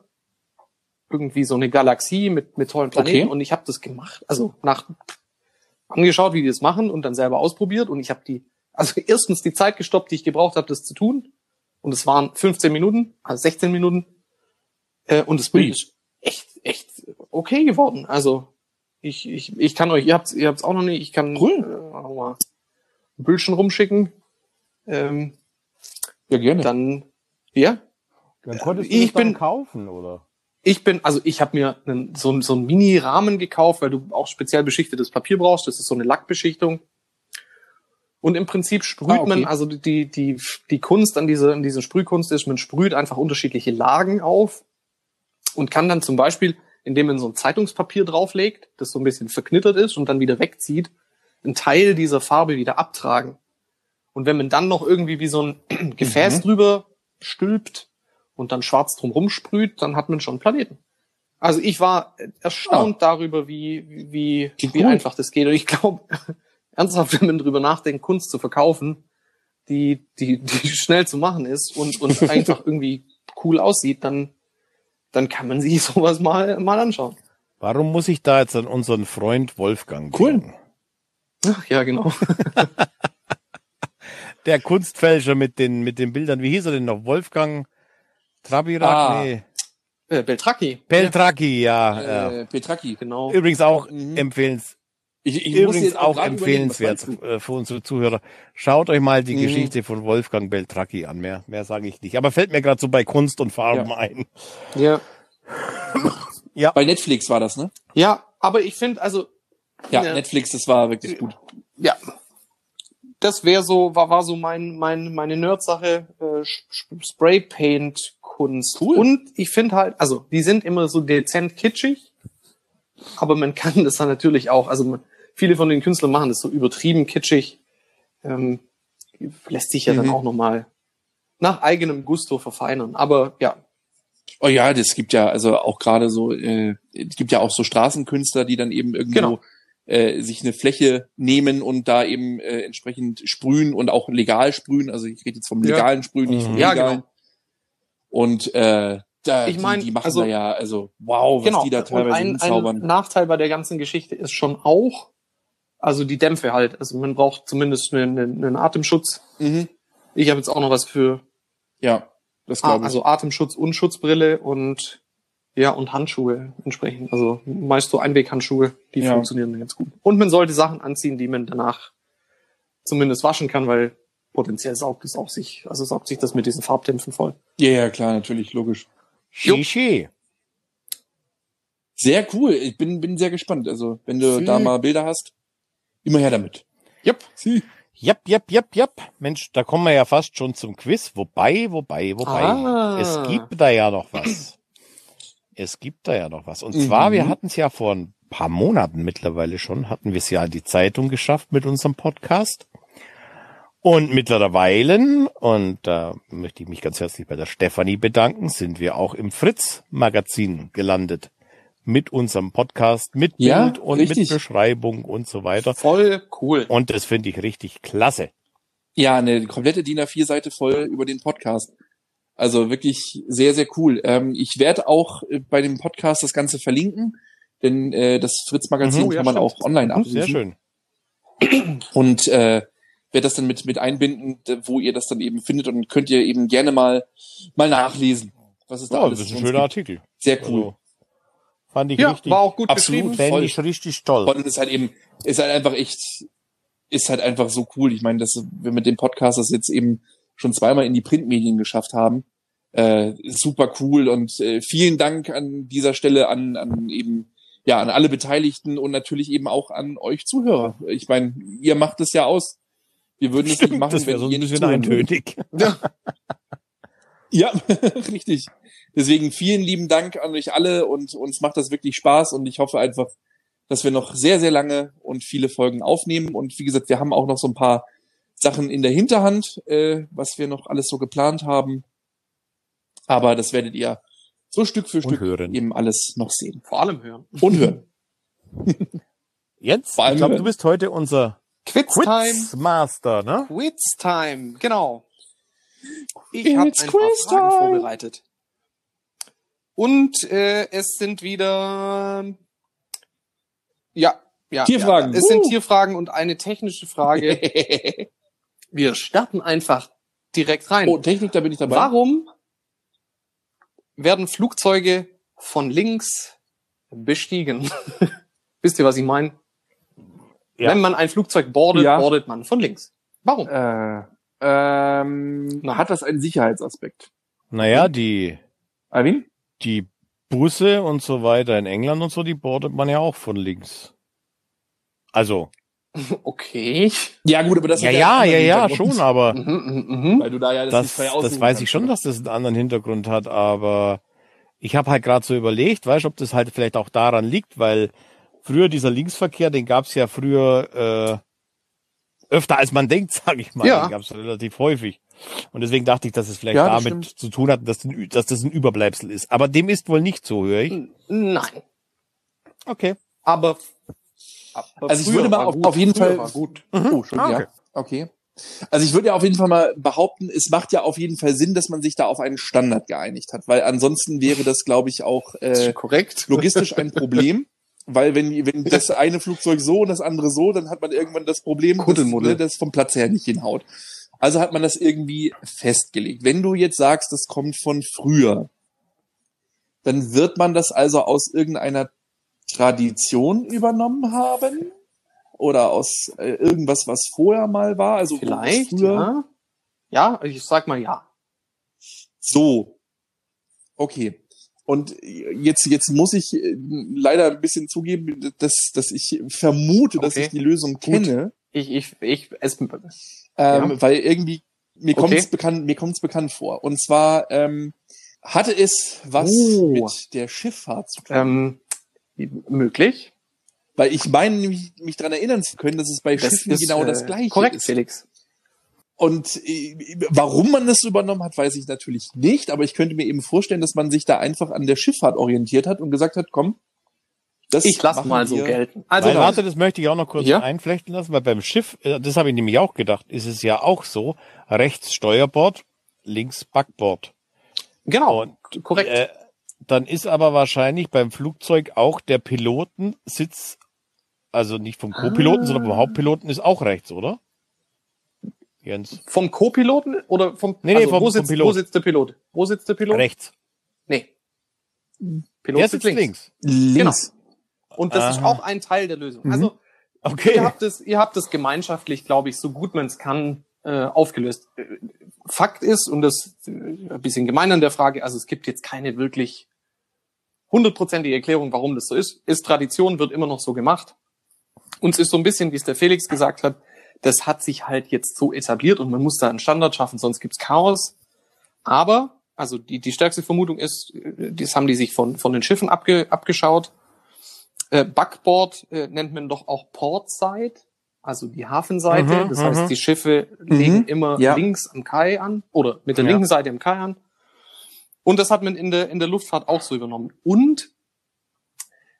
Speaker 1: Irgendwie so eine Galaxie mit, mit tollen Planeten
Speaker 2: Okay.
Speaker 1: und ich habe das gemacht, also nach angeschaut, wie die das machen und dann selber ausprobiert und ich habe die, also erstens die Zeit gestoppt, die ich gebraucht habe, das zu tun und es waren 15 Minuten, also 16 Minuten äh, und das Bild ist echt, echt okay geworden, also ich, ich, ich kann euch, ihr habt's, ihr habt's auch noch nicht, ich kann
Speaker 2: Cool.
Speaker 1: äh, Bildchen rumschicken. Ähm,
Speaker 2: Ja, gerne.
Speaker 1: dann, ja,
Speaker 3: Dann
Speaker 1: konntest du Ich bin-
Speaker 3: kaufen, oder?
Speaker 1: ich bin, also ich habe mir einen, so, einen- so einen Mini-Rahmen gekauft, weil du auch speziell beschichtetes Papier brauchst. Das ist so eine Lackbeschichtung. Und im Prinzip sprüht
Speaker 2: Ah, okay.
Speaker 1: man, also die, die, die Kunst an dieser, an dieser Sprühkunst ist, man sprüht einfach unterschiedliche Lagen auf und kann dann zum Beispiel, indem man so ein Zeitungspapier drauflegt, das so ein bisschen verknittert ist und dann wieder wegzieht, einen Teil dieser Farbe wieder abtragen. Und wenn man dann noch irgendwie wie so ein *clears throat* Gefäß
Speaker 2: Mhm.
Speaker 1: drüber stülpt und dann schwarz drumrum sprüht, dann hat man schon einen Planeten. Also ich war erstaunt darüber, wie, wie, wie, einfach das geht. Und ich glaube, *laughs* ernsthaft, wenn man drüber nachdenkt, Kunst zu verkaufen, die, die, die *laughs* schnell zu machen ist und, und *laughs* einfach irgendwie cool aussieht, dann, dann kann man sich sowas mal, mal anschauen.
Speaker 3: Warum muss ich da jetzt an unseren Freund Wolfgang
Speaker 2: Cool.
Speaker 1: Ach, ja, genau. *laughs*
Speaker 3: Der Kunstfälscher mit den, mit den Bildern. Wie hieß er denn noch? Wolfgang Trabirak?
Speaker 2: Ah.
Speaker 3: Nee.
Speaker 1: Äh, Beltraki.
Speaker 3: Peltraki, ja. ja.
Speaker 2: Äh, Petraki.
Speaker 1: Genau.
Speaker 3: Übrigens auch
Speaker 2: Mhm.
Speaker 3: empfehlens,
Speaker 2: Ich, ich muss
Speaker 3: übrigens
Speaker 2: jetzt
Speaker 3: auch empfehlenswert äh, für unsere Zuhörer. Schaut euch mal die
Speaker 2: Mhm.
Speaker 3: Geschichte von Wolfgang Beltraki an. Mehr, mehr sage ich nicht. Aber fällt mir gerade so bei Kunst und Farben
Speaker 2: Ja.
Speaker 3: ein.
Speaker 1: Ja.
Speaker 2: Bei Netflix war das, ne?
Speaker 1: Ja, aber ich finde, also,
Speaker 2: Ja,
Speaker 1: Ja.
Speaker 2: Netflix, das war wirklich gut.
Speaker 1: ja, das wäre so, war, war so mein, mein, meine Nerd-Sache, äh, Sp- Spray-Paint-Kunst.
Speaker 2: Cool.
Speaker 1: Und ich finde halt, also, die sind immer so dezent kitschig, aber man *laughs* kann das dann natürlich auch, also man, viele von den Künstlern machen das so übertrieben kitschig, ähm, lässt sich ja dann
Speaker 2: Mhm.
Speaker 1: auch nochmal nach eigenem Gusto verfeinern. Aber ja,
Speaker 2: Oh ja, das gibt ja also auch gerade so, äh, es gibt ja auch so Straßenkünstler, die dann eben irgendwo
Speaker 1: Genau.
Speaker 2: Äh, sich eine Fläche nehmen und da eben äh, entsprechend sprühen und auch legal sprühen. Also ich rede jetzt vom
Speaker 1: Ja.
Speaker 2: legalen Sprühen, nicht vom
Speaker 3: Mhm.
Speaker 1: Ja,
Speaker 2: illegalen.
Speaker 1: genau.
Speaker 2: Und äh, da,
Speaker 1: Ich mein,
Speaker 2: die, die machen
Speaker 1: also-
Speaker 2: da ja, also wow, was
Speaker 1: genau.
Speaker 2: die da teilweise
Speaker 1: ein, ein
Speaker 2: hinzaubern.
Speaker 1: Nachteil bei der ganzen Geschichte ist schon auch, also die Dämpfe halt. Also man braucht zumindest einen, einen, einen Atemschutz.
Speaker 2: Mhm.
Speaker 1: Ich habe jetzt auch noch was für
Speaker 2: Ja, das
Speaker 1: ah,
Speaker 2: glaube ich.
Speaker 1: also Atemschutz und Schutzbrille und Ja, und Handschuhe entsprechend. Also meist so Einweghandschuhe, die
Speaker 2: Ja.
Speaker 1: funktionieren ganz gut. Und man sollte Sachen anziehen, die man danach zumindest waschen kann, weil potenziell saugt es auch sich, also saugt sich das mit diesen Farbdämpfen voll.
Speaker 2: Ja, ja, klar, natürlich, logisch.
Speaker 3: Shishi.
Speaker 2: Sehr cool. Ich bin, bin sehr gespannt. Also, wenn du
Speaker 1: Sie-
Speaker 2: da mal Bilder hast, immer her damit.
Speaker 1: Yep.
Speaker 2: Sie.
Speaker 3: Jap, jap, jap, jap. Mensch, da kommen wir ja fast schon zum Quiz. Wobei, wobei, wobei.
Speaker 1: Ah.
Speaker 3: Es gibt da ja noch was. Es gibt da ja noch was. Und zwar,
Speaker 2: Mhm.
Speaker 3: wir hatten es ja vor ein paar Monaten mittlerweile schon, hatten wir es ja in die Zeitung geschafft mit unserem Podcast. Und mittlerweile, und da möchte ich mich ganz herzlich bei der Stefanie bedanken, sind wir auch im Fritz-Magazin gelandet. Mit unserem Podcast, mit
Speaker 2: Ja,
Speaker 3: Bild und
Speaker 2: richtig.
Speaker 3: mit Beschreibung und so weiter.
Speaker 1: Voll cool.
Speaker 3: Und das finde ich richtig klasse.
Speaker 2: Ja, eine komplette DIN A4-Seite voll über den Podcast. Also wirklich sehr, sehr cool. Ähm, ich werde auch äh, bei dem Podcast das Ganze verlinken, denn äh, das Fritz-Magazin
Speaker 3: Mhm,
Speaker 1: ja,
Speaker 2: kann man
Speaker 1: stimmt.
Speaker 2: auch online abrufen.
Speaker 3: Sehr schön.
Speaker 2: Und äh, werde das dann mit, mit einbinden, wo ihr das dann eben findet und könnt ihr eben gerne mal, mal nachlesen, was es da
Speaker 3: Ja,
Speaker 2: alles
Speaker 3: das ist ein schöner
Speaker 2: gibt.
Speaker 3: Artikel.
Speaker 2: Sehr cool.
Speaker 3: Also, fand ich
Speaker 1: Ja,
Speaker 3: richtig.
Speaker 1: war auch gut
Speaker 2: Absolut.
Speaker 1: beschrieben.
Speaker 3: Fände
Speaker 2: voll.
Speaker 3: ich richtig toll.
Speaker 2: Und es ist halt eben, ist halt einfach echt, ist halt einfach so cool. Ich meine, dass wir mit dem Podcast das jetzt eben schon zweimal in die Printmedien geschafft haben. Äh, super cool und äh, vielen Dank an dieser Stelle an, an eben, ja, an alle Beteiligten und natürlich eben auch an euch Zuhörer. Ich meine, ihr macht es ja aus. Wir würden es nicht machen,
Speaker 3: das wäre so
Speaker 2: wenn
Speaker 3: ein
Speaker 2: ihr nicht
Speaker 3: bisschen
Speaker 2: würdet.
Speaker 3: eintönig.
Speaker 1: Ja. *laughs*
Speaker 2: Ja, *laughs* richtig. Deswegen vielen lieben Dank an euch alle und uns macht das wirklich Spaß und ich hoffe einfach, dass wir noch sehr, sehr lange und viele Folgen aufnehmen. Und wie gesagt, wir haben auch noch so ein paar Sachen in der Hinterhand, äh, was wir noch alles so geplant haben. Aber das werdet ihr so Stück für Stück
Speaker 3: hören.
Speaker 2: eben alles noch sehen
Speaker 1: Vor allem hören.
Speaker 2: und hören. *laughs*
Speaker 3: Jens,
Speaker 2: Vor allem
Speaker 3: ich glaube, du bist heute unser. Quizmaster, ne?
Speaker 1: Quiz-Time, genau. Ich habe ein paar Fragen
Speaker 2: Quiz-Time.
Speaker 1: vorbereitet. Und äh, es sind wieder ja, ja,
Speaker 2: Tierfragen.
Speaker 1: Ja, es sind
Speaker 2: Uh.
Speaker 1: Tierfragen und eine technische Frage. *laughs* Wir starten einfach direkt rein.
Speaker 2: oh, Technik, da bin ich dabei.
Speaker 1: Warum werden Flugzeuge von links bestiegen? *laughs* Wisst ihr, was ich meine?
Speaker 3: Ja.
Speaker 1: Wenn man ein Flugzeug boardet,
Speaker 2: Ja.
Speaker 1: boardet man von links. Warum?
Speaker 2: Äh, ähm,
Speaker 1: Na.
Speaker 2: hat das einen Sicherheitsaspekt?
Speaker 3: Naja, die,
Speaker 2: Alvin?
Speaker 3: die Busse und so weiter in England und so, die boardet man ja auch von links. Also, *laughs*
Speaker 1: Okay.
Speaker 2: Ja, gut, aber das
Speaker 3: ja,
Speaker 2: hat
Speaker 3: ja, ja, ja,
Speaker 2: Hintergrund.
Speaker 3: schon, aber
Speaker 1: Mhm, mhm, mhm.
Speaker 2: Weil du da ja das,
Speaker 3: das,
Speaker 2: nicht frei
Speaker 3: das weiß
Speaker 2: kannst,
Speaker 3: ich schon,
Speaker 2: oder?
Speaker 3: dass das einen anderen Hintergrund hat, aber ich habe halt gerade so überlegt, weißt du, ob das halt vielleicht auch daran liegt, weil früher dieser Linksverkehr, den gab's ja früher äh, öfter als man *laughs* denkt, sage ich mal.
Speaker 1: Ja.
Speaker 3: Den gab's relativ häufig. Und deswegen dachte ich, dass es vielleicht
Speaker 2: Ja, das
Speaker 3: damit
Speaker 2: stimmt.
Speaker 3: zu tun hat, dass, dass das ein Überbleibsel ist. Aber dem ist wohl nicht so, höre ich.
Speaker 1: Nein.
Speaker 3: Okay.
Speaker 1: Aber, aber
Speaker 2: Also ich würde mal auf,
Speaker 1: gut.
Speaker 2: auf jeden Fall.
Speaker 1: War gut.
Speaker 2: Oh, schon,
Speaker 3: Ah,
Speaker 2: ja.
Speaker 3: okay.
Speaker 2: Okay. Also ich würde ja auf jeden Fall mal behaupten, es macht ja auf jeden Fall Sinn, dass man sich da auf einen Standard geeinigt hat, weil ansonsten wäre das, glaube ich, auch äh,
Speaker 1: korrekt.
Speaker 2: logistisch ein Problem. Weil wenn, wenn *laughs* das eine Flugzeug so und das andere so, dann hat man irgendwann das Problem, dass ne, das vom Platz her nicht hinhaut. Also hat man das irgendwie festgelegt. Wenn du jetzt sagst, das kommt von früher, dann wird man das also aus irgendeiner Tradition übernommen haben? Oder aus äh, irgendwas, was vorher mal war? Also es
Speaker 1: Vielleicht,
Speaker 2: früher
Speaker 1: ja. Ja, ich sag mal ja.
Speaker 2: so. Okay. Und jetzt, jetzt muss ich äh, leider ein bisschen zugeben, dass, dass ich vermute, dass
Speaker 1: Okay.
Speaker 2: ich die Lösung kenne,
Speaker 1: Ich, ich, ich, es,
Speaker 2: ähm,
Speaker 1: Ja.
Speaker 2: weil irgendwie mir
Speaker 1: Okay.
Speaker 2: kommt's bekannt, mir kommt's bekannt vor. Und zwar ähm, hatte es was
Speaker 1: Oh.
Speaker 2: mit der Schifffahrt zu tun.
Speaker 1: ähm, möglich.
Speaker 2: weil ich meine, mich, mich daran erinnern zu können, dass es bei
Speaker 1: Das
Speaker 2: Schiffen
Speaker 1: ist,
Speaker 2: genau
Speaker 1: äh,
Speaker 2: das gleiche
Speaker 1: Korrekt,
Speaker 2: ist.
Speaker 1: Felix.
Speaker 2: Und äh, warum man das übernommen hat, weiß ich natürlich nicht, aber ich könnte mir eben vorstellen, dass man sich da einfach an der Schifffahrt orientiert hat und gesagt hat, komm, das
Speaker 1: Ich lasse
Speaker 2: machen
Speaker 1: mal so gelten. Also,
Speaker 3: Weil, warte, das möchte ich auch noch kurz
Speaker 1: Ja.
Speaker 3: einflechten lassen, weil beim Schiff, äh, das habe ich nämlich auch gedacht, ist es ja auch so, rechts Steuerbord, links Backbord.
Speaker 1: genau,
Speaker 3: Und,
Speaker 1: korrekt.
Speaker 3: Äh, dann ist aber wahrscheinlich beim Flugzeug auch der Pilotensitz, also nicht vom Co-Piloten,
Speaker 1: Ah.
Speaker 3: sondern vom Hauptpiloten ist auch rechts, oder? Jens.
Speaker 1: vom Co-Piloten oder vom,
Speaker 3: Nee, nee,
Speaker 1: also,
Speaker 3: vom-
Speaker 1: wo,
Speaker 3: vom
Speaker 1: sitzt,
Speaker 3: Pilot.
Speaker 1: wo sitzt der Pilot? Wo sitzt der Pilot?
Speaker 3: Rechts.
Speaker 1: Nee. Pilot
Speaker 3: Der sitzt links.
Speaker 2: Links.
Speaker 1: Und das ist
Speaker 3: Aha.
Speaker 1: auch ein Teil der Lösung.
Speaker 2: Mhm.
Speaker 1: Also
Speaker 3: Okay.
Speaker 1: ihr habt es, ihr habt es gemeinschaftlich, glaube ich, so gut man es kann, äh, aufgelöst. Fakt ist, und das äh, ein bisschen gemein an der Frage, also es gibt jetzt keine wirklich hundertprozentige Erklärung, warum das so ist. Ist Tradition, wird immer noch so gemacht. Und es ist so ein bisschen, wie es der Felix gesagt hat, das hat sich halt jetzt so etabliert und man muss da einen Standard schaffen, sonst gibt's Chaos. Aber, also die, die stärkste Vermutung ist, äh, das haben die sich von, von den Schiffen abge, abgeschaut. Äh, Backboard äh, nennt man doch auch Portside, also die Hafenseite.
Speaker 3: Mhm,
Speaker 1: das
Speaker 3: mhm.
Speaker 1: heißt, die Schiffe legen
Speaker 2: Mhm,
Speaker 1: immer
Speaker 2: ja.
Speaker 1: links am Kai an oder mit der
Speaker 3: Ja.
Speaker 1: linken Seite am Kai an. Und das hat man in der, in der Luftfahrt auch so übernommen. Und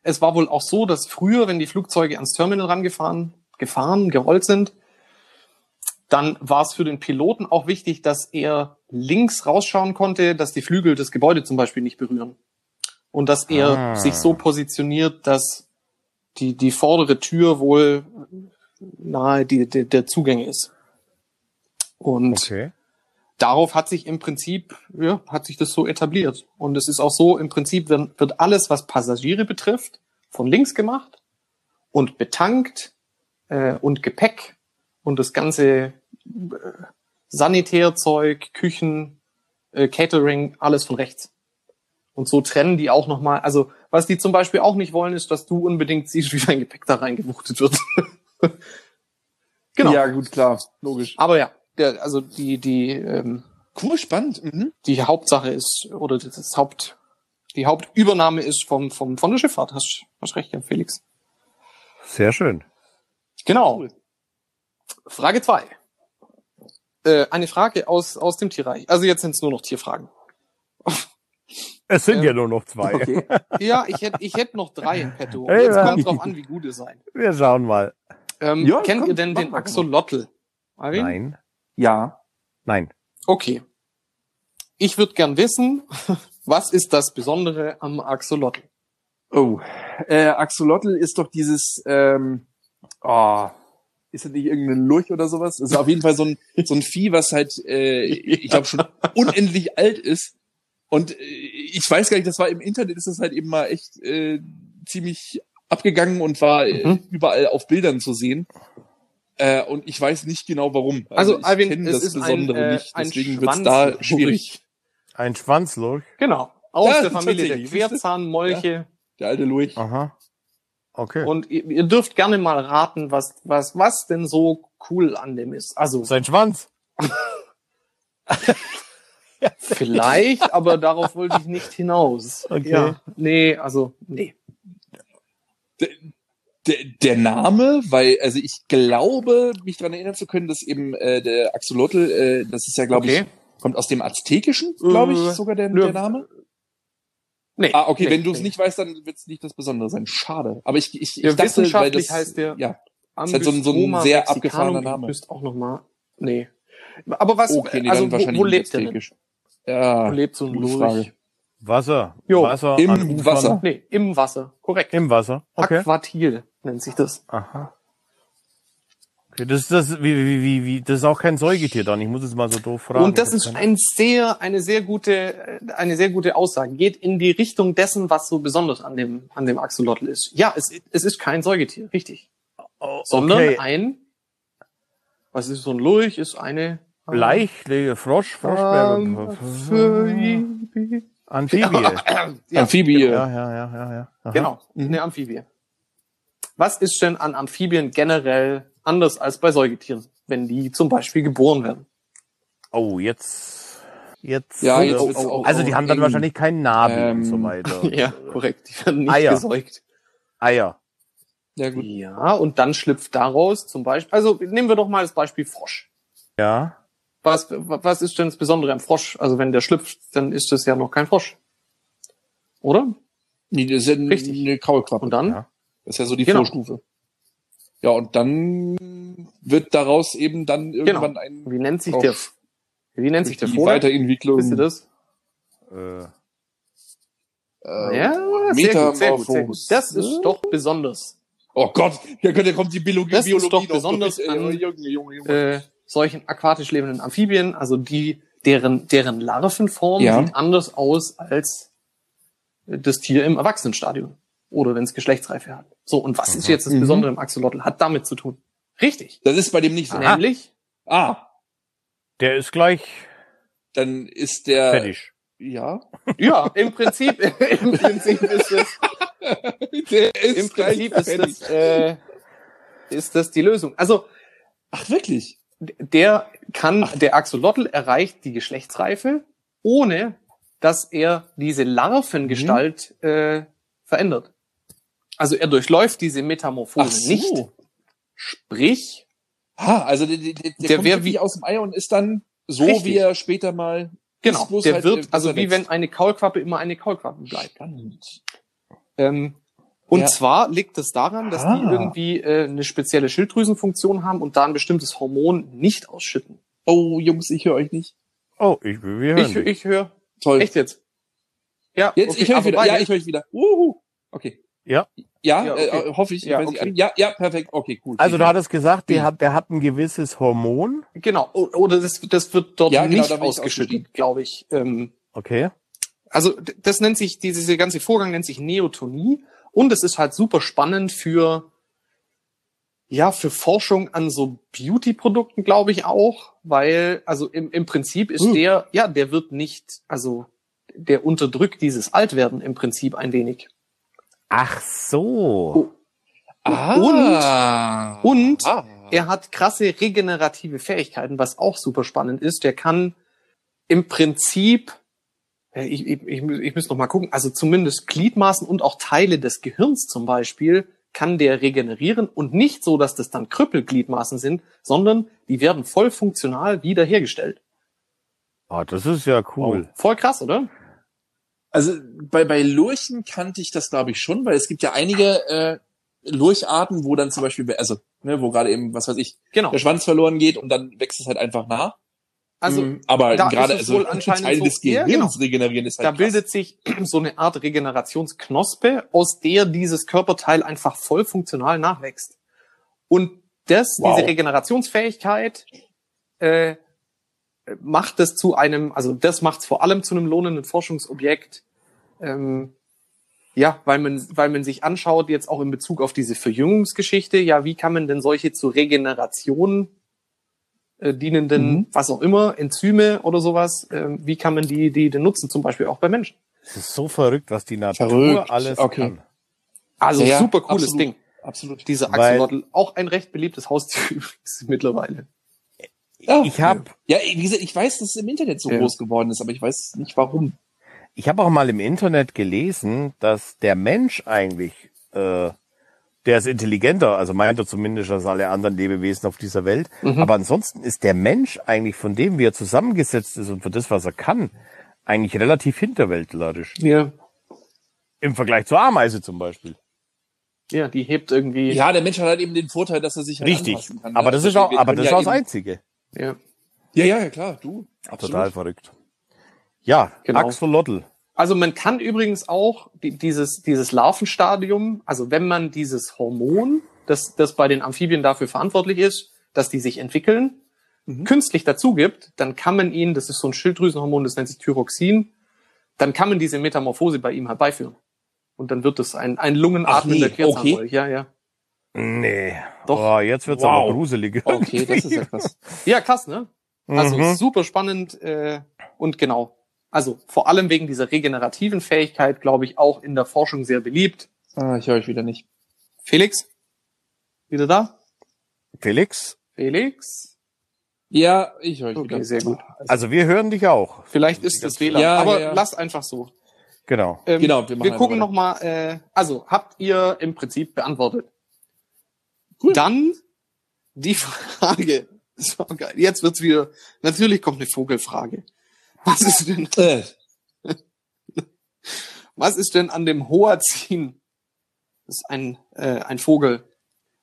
Speaker 1: es war wohl auch so, dass früher, wenn die Flugzeuge ans Terminal rangefahren, gefahren, gerollt sind, dann war es für den Piloten auch wichtig, dass er links rausschauen konnte, dass die Flügel das Gebäude zum Beispiel nicht berühren. Und dass er
Speaker 3: Ah.
Speaker 1: sich so positioniert, dass die, die vordere Tür wohl nahe die, die, der Zugänge ist. Und
Speaker 3: Okay.
Speaker 1: Darauf hat sich im Prinzip, ja, hat sich das so etabliert. Und es ist auch so, im Prinzip wird, wird alles, was Passagiere betrifft, von links gemacht und betankt äh, und Gepäck und das ganze äh, Sanitärzeug, Küchen, äh, Catering, alles von rechts. Und so trennen die auch nochmal, also was die zum Beispiel auch nicht wollen, ist, dass du unbedingt siehst, wie dein Gepäck da reingewuchtet wird. *laughs* genau.
Speaker 2: Ja, gut, klar. Logisch.
Speaker 1: Aber ja, der, also die, die, ähm,
Speaker 2: Cool, spannend. Mhm.
Speaker 1: die Hauptsache ist, oder das Haupt, die Hauptübernahme ist vom, vom, von der Schifffahrt. Hast, hast recht, ja, Felix.
Speaker 3: Sehr schön.
Speaker 1: Genau.
Speaker 2: Cool.
Speaker 1: Frage zwei. Äh, eine Frage aus, aus dem Tierreich. Also jetzt sind es nur noch Tierfragen.
Speaker 3: Es sind
Speaker 1: Ähm,
Speaker 3: ja nur noch zwei.
Speaker 2: Okay. *laughs*
Speaker 1: Ja, ich hätte ich hätt noch drei im Petto.
Speaker 3: Hey,
Speaker 1: Jetzt kommt drauf an, wie gut ihr seid.
Speaker 3: Wir schauen mal.
Speaker 1: Ähm,
Speaker 2: Ja,
Speaker 1: kennt
Speaker 2: komm,
Speaker 1: ihr denn den Axolotl?
Speaker 3: Nein.
Speaker 2: Ja.
Speaker 3: Nein.
Speaker 1: Okay. Ich würde gern wissen, *laughs* was ist das Besondere am Axolotl?
Speaker 2: Oh. Äh, Axolotl ist doch dieses, ähm, oh, ist das nicht irgendein Lurch oder sowas? Das ist auf jeden Fall so ein, *laughs* so ein Vieh, was halt, äh, ich glaube schon unendlich alt ist. Und äh, ich weiß gar nicht, das war im Internet, ist das halt eben mal echt äh, ziemlich abgegangen und war äh,
Speaker 1: Mhm.
Speaker 2: überall auf Bildern zu sehen. Äh, und ich weiß nicht genau warum.
Speaker 1: Also,
Speaker 2: ich
Speaker 1: Alvin,
Speaker 2: kenn
Speaker 1: es
Speaker 2: das
Speaker 1: ist
Speaker 2: Besondere
Speaker 1: ein, äh,
Speaker 2: nicht,
Speaker 1: ein
Speaker 2: deswegen wird's da schwierig. *laughs*
Speaker 3: Ein Schwanzlurch.
Speaker 1: Genau. Aus
Speaker 2: Ja,
Speaker 1: der Familie der? Querzahnmolche.
Speaker 2: Der alte Lurch.
Speaker 3: Aha. Okay.
Speaker 1: Und ihr, ihr dürft gerne mal raten, was, was, was denn so cool an dem ist. Also,
Speaker 3: Sein Schwanz. *laughs*
Speaker 1: vielleicht, aber darauf wollte ich nicht hinaus.
Speaker 3: Okay.
Speaker 1: Ja, nee, also, nee.
Speaker 2: Der, der Name, weil, also ich glaube, mich daran erinnern zu können, dass eben äh, der Axolotl, äh, das ist ja, glaube
Speaker 1: Okay.
Speaker 2: ich, kommt aus dem Aztekischen, glaube ich,
Speaker 1: Äh,
Speaker 2: sogar der, der Name.
Speaker 1: Nee.
Speaker 2: Ah, okay,
Speaker 1: nee,
Speaker 2: wenn du es
Speaker 1: nee.
Speaker 2: nicht weißt, dann wird es nicht das Besondere sein. Schade. Aber ich, ich, ich
Speaker 1: Ja,
Speaker 2: dachte, weil
Speaker 1: wissenschaftlich
Speaker 2: das,
Speaker 1: heißt der
Speaker 2: ja, ist halt so ein- so ein sehr
Speaker 1: Mexicanum,
Speaker 2: abgefahrener
Speaker 1: ich
Speaker 2: Name.
Speaker 1: wüsste auch noch mal. Nee. Aber was,
Speaker 2: okay, nee,
Speaker 1: also
Speaker 2: dann
Speaker 1: wo,
Speaker 2: wahrscheinlich
Speaker 1: wo lebt der denn?
Speaker 2: aztekisch. Ja,
Speaker 1: Wo lebt so ein Lurch?
Speaker 3: Wasser.
Speaker 1: Jo,
Speaker 3: Wasser.
Speaker 2: im. Wasser.
Speaker 1: Nee, im Wasser. Korrekt.
Speaker 3: Im Wasser. Okay.
Speaker 1: Aquatil nennt sich das.
Speaker 3: Aha. Okay, das ist das, wie, wie, wie, wie, das ist auch kein Säugetier dann. Ich muss es mal so doof fragen.
Speaker 1: Und das ist ein sehr, eine sehr gute, äh, eine sehr gute Aussage. Geht in die Richtung dessen, was so besonders an dem, an dem Axolotl ist. Ja, es, es ist kein Säugetier, richtig.
Speaker 3: Oh,
Speaker 1: Sondern
Speaker 3: okay.
Speaker 1: ein, was ist so ein Lurch, ist eine,
Speaker 3: Bleichlige Frosch, Frosch,
Speaker 1: Ähm,
Speaker 3: Amphibie. Amphibie.
Speaker 1: ja,
Speaker 2: Amphibie.
Speaker 3: Ja, ja, ja, ja, ja. Aha.
Speaker 1: Genau, eine Amphibie. Was ist denn an Amphibien generell anders als bei Säugetieren, wenn die zum Beispiel geboren werden?
Speaker 3: Oh, jetzt, jetzt.
Speaker 2: Ja,
Speaker 3: äh,
Speaker 2: jetzt
Speaker 1: oh, oh,
Speaker 2: auch
Speaker 3: also die haben dann
Speaker 2: eng.
Speaker 3: wahrscheinlich keinen Nabel
Speaker 2: Ähm,
Speaker 3: und so weiter. *laughs*
Speaker 1: Ja, korrekt, die werden nicht
Speaker 3: Eier.
Speaker 1: gesäugt.
Speaker 3: Eier.
Speaker 2: Ja, gut.
Speaker 1: Ja, und dann schlüpft daraus zum Beispiel, also nehmen wir doch mal das Beispiel Frosch.
Speaker 3: Ja.
Speaker 1: Was, was ist denn das Besondere am Frosch? Also wenn der schlüpft, dann ist das ja noch kein Frosch. Oder?
Speaker 2: Nee, das ist ja
Speaker 1: Richtig.
Speaker 2: eine Kaulquappe.
Speaker 1: Und dann?
Speaker 3: Ja.
Speaker 2: Das ist ja so die
Speaker 1: Genau.
Speaker 2: Vorstufe. Ja, und dann wird daraus eben dann irgendwann ein
Speaker 1: Wie nennt sich der, wie nennt sich der
Speaker 2: die
Speaker 1: Vogel?
Speaker 2: Weiterentwicklung.
Speaker 1: Wisst ihr das?
Speaker 3: Äh,
Speaker 2: Äh,
Speaker 1: Ja, sehr gut, sehr gut, sehr gut. Das ist doch besonders.
Speaker 2: Oh Gott, ja, da kommt die Biologie,
Speaker 1: Das ist
Speaker 2: Biologie
Speaker 1: doch
Speaker 2: noch
Speaker 1: besonders
Speaker 2: durch.
Speaker 1: an-
Speaker 2: Junge, Junge, Junge.
Speaker 1: Äh, solchen aquatisch lebenden Amphibien, also die, deren, deren Larvenform
Speaker 2: Ja.
Speaker 1: sieht anders aus als das Tier im Erwachsenenstadium oder wenn es Geschlechtsreife hat. So, und was ist
Speaker 3: Mhm.
Speaker 1: jetzt das
Speaker 2: Mhm.
Speaker 1: Besondere im Axolotl? Hat damit zu tun. Richtig.
Speaker 2: Das ist bei dem nicht so.
Speaker 1: Nämlich,
Speaker 2: Ah,
Speaker 3: Der ist gleich
Speaker 2: dann ist der.
Speaker 3: fertig.
Speaker 2: Ja.
Speaker 1: ja, im Prinzip, *laughs* im Prinzip ist es, *laughs*
Speaker 2: Der ist
Speaker 1: im
Speaker 2: gleich
Speaker 1: Prinzip ist
Speaker 2: fertig.
Speaker 1: das, äh, ist das die Lösung. Also,
Speaker 2: Ach, wirklich?
Speaker 1: der kann, der Axolotl erreicht die Geschlechtsreife, ohne dass er diese Larvengestalt äh, verändert. Also er durchläuft diese Metamorphose
Speaker 2: so.
Speaker 1: nicht. Sprich,
Speaker 2: Ah, also der, der, der,
Speaker 1: Der
Speaker 2: kommt wirklich
Speaker 1: wie-
Speaker 2: aus dem Ei und ist dann so,
Speaker 1: Richtig.
Speaker 2: wie er später mal.
Speaker 1: genau, der
Speaker 2: halt,
Speaker 1: wird,
Speaker 2: äh,
Speaker 1: also wie wenn eine Kaulquappe immer eine Kaulquappe bleibt. Ähm, und
Speaker 2: Ja.
Speaker 1: zwar liegt es daran, dass die
Speaker 2: Ah.
Speaker 1: irgendwie äh, eine spezielle Schilddrüsenfunktion haben und da ein bestimmtes Hormon nicht ausschütten.
Speaker 2: Oh, Jungs, ich höre euch nicht.
Speaker 3: Oh, ich, wir hören
Speaker 1: Ich,
Speaker 3: dich.
Speaker 1: ich höre,
Speaker 2: Toll.
Speaker 1: echt jetzt? Ja,
Speaker 2: Jetzt,
Speaker 1: okay,
Speaker 2: ich höre wieder.
Speaker 1: beide-
Speaker 2: Ja, ich höre euch wieder. Uhu. Okay.
Speaker 3: Ja.
Speaker 2: Ja,
Speaker 1: Ja, okay.
Speaker 2: äh, hoffe ich.
Speaker 1: Ja,
Speaker 2: ich
Speaker 1: okay.
Speaker 2: ja, ja, perfekt. Okay, cool.
Speaker 3: Also du hattest gesagt, der hat, der hat ein gewisses Hormon.
Speaker 1: Genau, oder das, das wird dort
Speaker 2: Ja, genau,
Speaker 1: nicht
Speaker 2: ich
Speaker 1: ausgeschüttet, glaube ich. Ähm,
Speaker 3: Okay.
Speaker 1: also das nennt sich, diese ganze Vorgang nennt sich Neotonie und es ist halt super spannend für, ja, für Forschung an so Beauty-Produkten, glaube ich auch, weil, also im, im Prinzip ist
Speaker 2: Hm.
Speaker 1: der, ja, der wird nicht, also der unterdrückt dieses Altwerden im Prinzip ein wenig.
Speaker 3: Ach so.
Speaker 2: ah.
Speaker 1: Und
Speaker 2: ah.
Speaker 1: Er hat krasse regenerative Fähigkeiten, was auch super spannend ist. Der kann im Prinzip, äh, ich, ich, ich, ich muss noch mal gucken, also zumindest Gliedmaßen und auch Teile des Gehirns zum Beispiel kann der regenerieren und nicht so, dass das dann Krüppelgliedmaßen sind, sondern die werden voll funktional wiederhergestellt.
Speaker 3: Ah, das ist ja cool.
Speaker 1: Voll krass, oder?
Speaker 2: Also bei, bei Lurchen kannte ich das, glaube ich, schon, weil es gibt ja einige äh, Lurcharten, wo dann zum Beispiel, also, ne, wo gerade eben, was weiß ich,
Speaker 1: Genau.
Speaker 2: der Schwanz verloren geht und dann wächst es halt einfach nach.
Speaker 1: Also
Speaker 2: Mm, aber gerade also
Speaker 1: wohl anscheinend
Speaker 2: Teile
Speaker 1: so-
Speaker 2: des
Speaker 1: Ja,
Speaker 2: Gehirns
Speaker 1: genau.
Speaker 2: regenerieren ist halt
Speaker 1: da
Speaker 2: krass.
Speaker 1: bildet sich *clears throat* so eine Art Regenerationsknospe, aus der dieses Körperteil einfach voll funktional nachwächst. Und das,
Speaker 2: Wow.
Speaker 1: diese Regenerationsfähigkeit, äh, macht es zu einem, also das macht es vor allem zu einem lohnenden Forschungsobjekt. Ähm, ja, weil man, weil man sich anschaut, jetzt auch in Bezug auf diese Verjüngungsgeschichte, ja, wie kann man denn solche zur Regeneration äh, dienenden,
Speaker 2: Mhm.
Speaker 1: was auch immer, Enzyme oder sowas, ähm, wie kann man die, die, die nutzen, zum Beispiel auch bei Menschen?
Speaker 3: Es ist so verrückt, was die Natur
Speaker 2: Verrückt.
Speaker 3: alles
Speaker 2: Okay.
Speaker 3: kann.
Speaker 1: Also
Speaker 2: Ja,
Speaker 1: super cooles
Speaker 2: absolut.
Speaker 1: Ding.
Speaker 2: Absolut.
Speaker 1: Dieser Axolotl, auch ein recht beliebtes Haustier *laughs* übrigens mittlerweile.
Speaker 2: Ja,
Speaker 3: Ich habe
Speaker 2: ja, wie gesagt, ich weiß, dass es im Internet so
Speaker 1: Ja.
Speaker 2: groß geworden ist, aber ich weiß nicht warum.
Speaker 3: ich hab auch mal im Internet gelesen, dass der Mensch eigentlich, äh, der ist intelligenter, also meint er zumindest als alle anderen Lebewesen auf dieser Welt.
Speaker 1: Mhm.
Speaker 3: Aber ansonsten ist der Mensch eigentlich von dem, wie er zusammengesetzt ist und für das, was er kann, eigentlich relativ hinterwäldlerisch.
Speaker 1: Ja.
Speaker 3: Im Vergleich zur Ameise zum Beispiel.
Speaker 1: Ja, die hebt irgendwie.
Speaker 2: Ja, der Mensch hat halt eben den Vorteil, dass er sich halt
Speaker 3: Richtig.
Speaker 2: anpassen kann.
Speaker 3: Aber
Speaker 2: ne?
Speaker 3: das ist
Speaker 2: Also
Speaker 3: auch,
Speaker 2: wir
Speaker 3: aber das ist auch das Einzige.
Speaker 1: Ja.
Speaker 2: Ja, ja, ja, klar, du.
Speaker 3: Total verrückt. Ja,
Speaker 1: Genau.
Speaker 3: Axolotl.
Speaker 1: Also man kann übrigens auch die, dieses, dieses Larvenstadium, also wenn man dieses Hormon, das, das bei den Amphibien dafür verantwortlich ist, dass die sich entwickeln,
Speaker 2: Mhm.
Speaker 1: künstlich dazu gibt, dann kann man ihn, das ist so ein Schilddrüsenhormon, das nennt sich Thyroxin, dann kann man diese Metamorphose bei ihm herbeiführen. Und dann wird es ein, ein lungenatmender
Speaker 2: nee,
Speaker 1: Querzahnwolf. Ja, ja.
Speaker 3: Nee.
Speaker 1: Doch.
Speaker 3: Oh, jetzt wird's
Speaker 2: Wow.
Speaker 3: aber gruselig. *laughs*
Speaker 2: Okay, das ist ja *laughs* krass.
Speaker 1: Ja, krass, ne? Also
Speaker 3: Mhm.
Speaker 1: super spannend äh, und genau. Also vor allem wegen dieser regenerativen Fähigkeit, glaube ich, auch in der Forschung sehr beliebt.
Speaker 2: Ah, ich höre euch wieder nicht.
Speaker 1: Felix? Wieder da?
Speaker 3: Felix,
Speaker 1: Felix?
Speaker 2: Ja, ich höre euch
Speaker 1: Okay,
Speaker 2: wieder.
Speaker 1: sehr gut.
Speaker 3: also wir hören dich auch.
Speaker 1: Vielleicht ist das WLAN,
Speaker 2: Ja,
Speaker 1: aber
Speaker 2: ja, ja.
Speaker 1: lasst einfach so.
Speaker 3: Genau.
Speaker 1: Ähm,
Speaker 2: Genau, wir
Speaker 1: wir, gucken nochmal, äh, also habt ihr im Prinzip beantwortet.
Speaker 2: Cool.
Speaker 1: Dann die *laughs* Frage. Das war geil. Jetzt wird's wieder, natürlich kommt eine Vogelfrage. Was ist denn,
Speaker 2: Äh, *laughs*
Speaker 1: was ist denn an dem Hoazin? Das ist ein, äh, ein Vogel.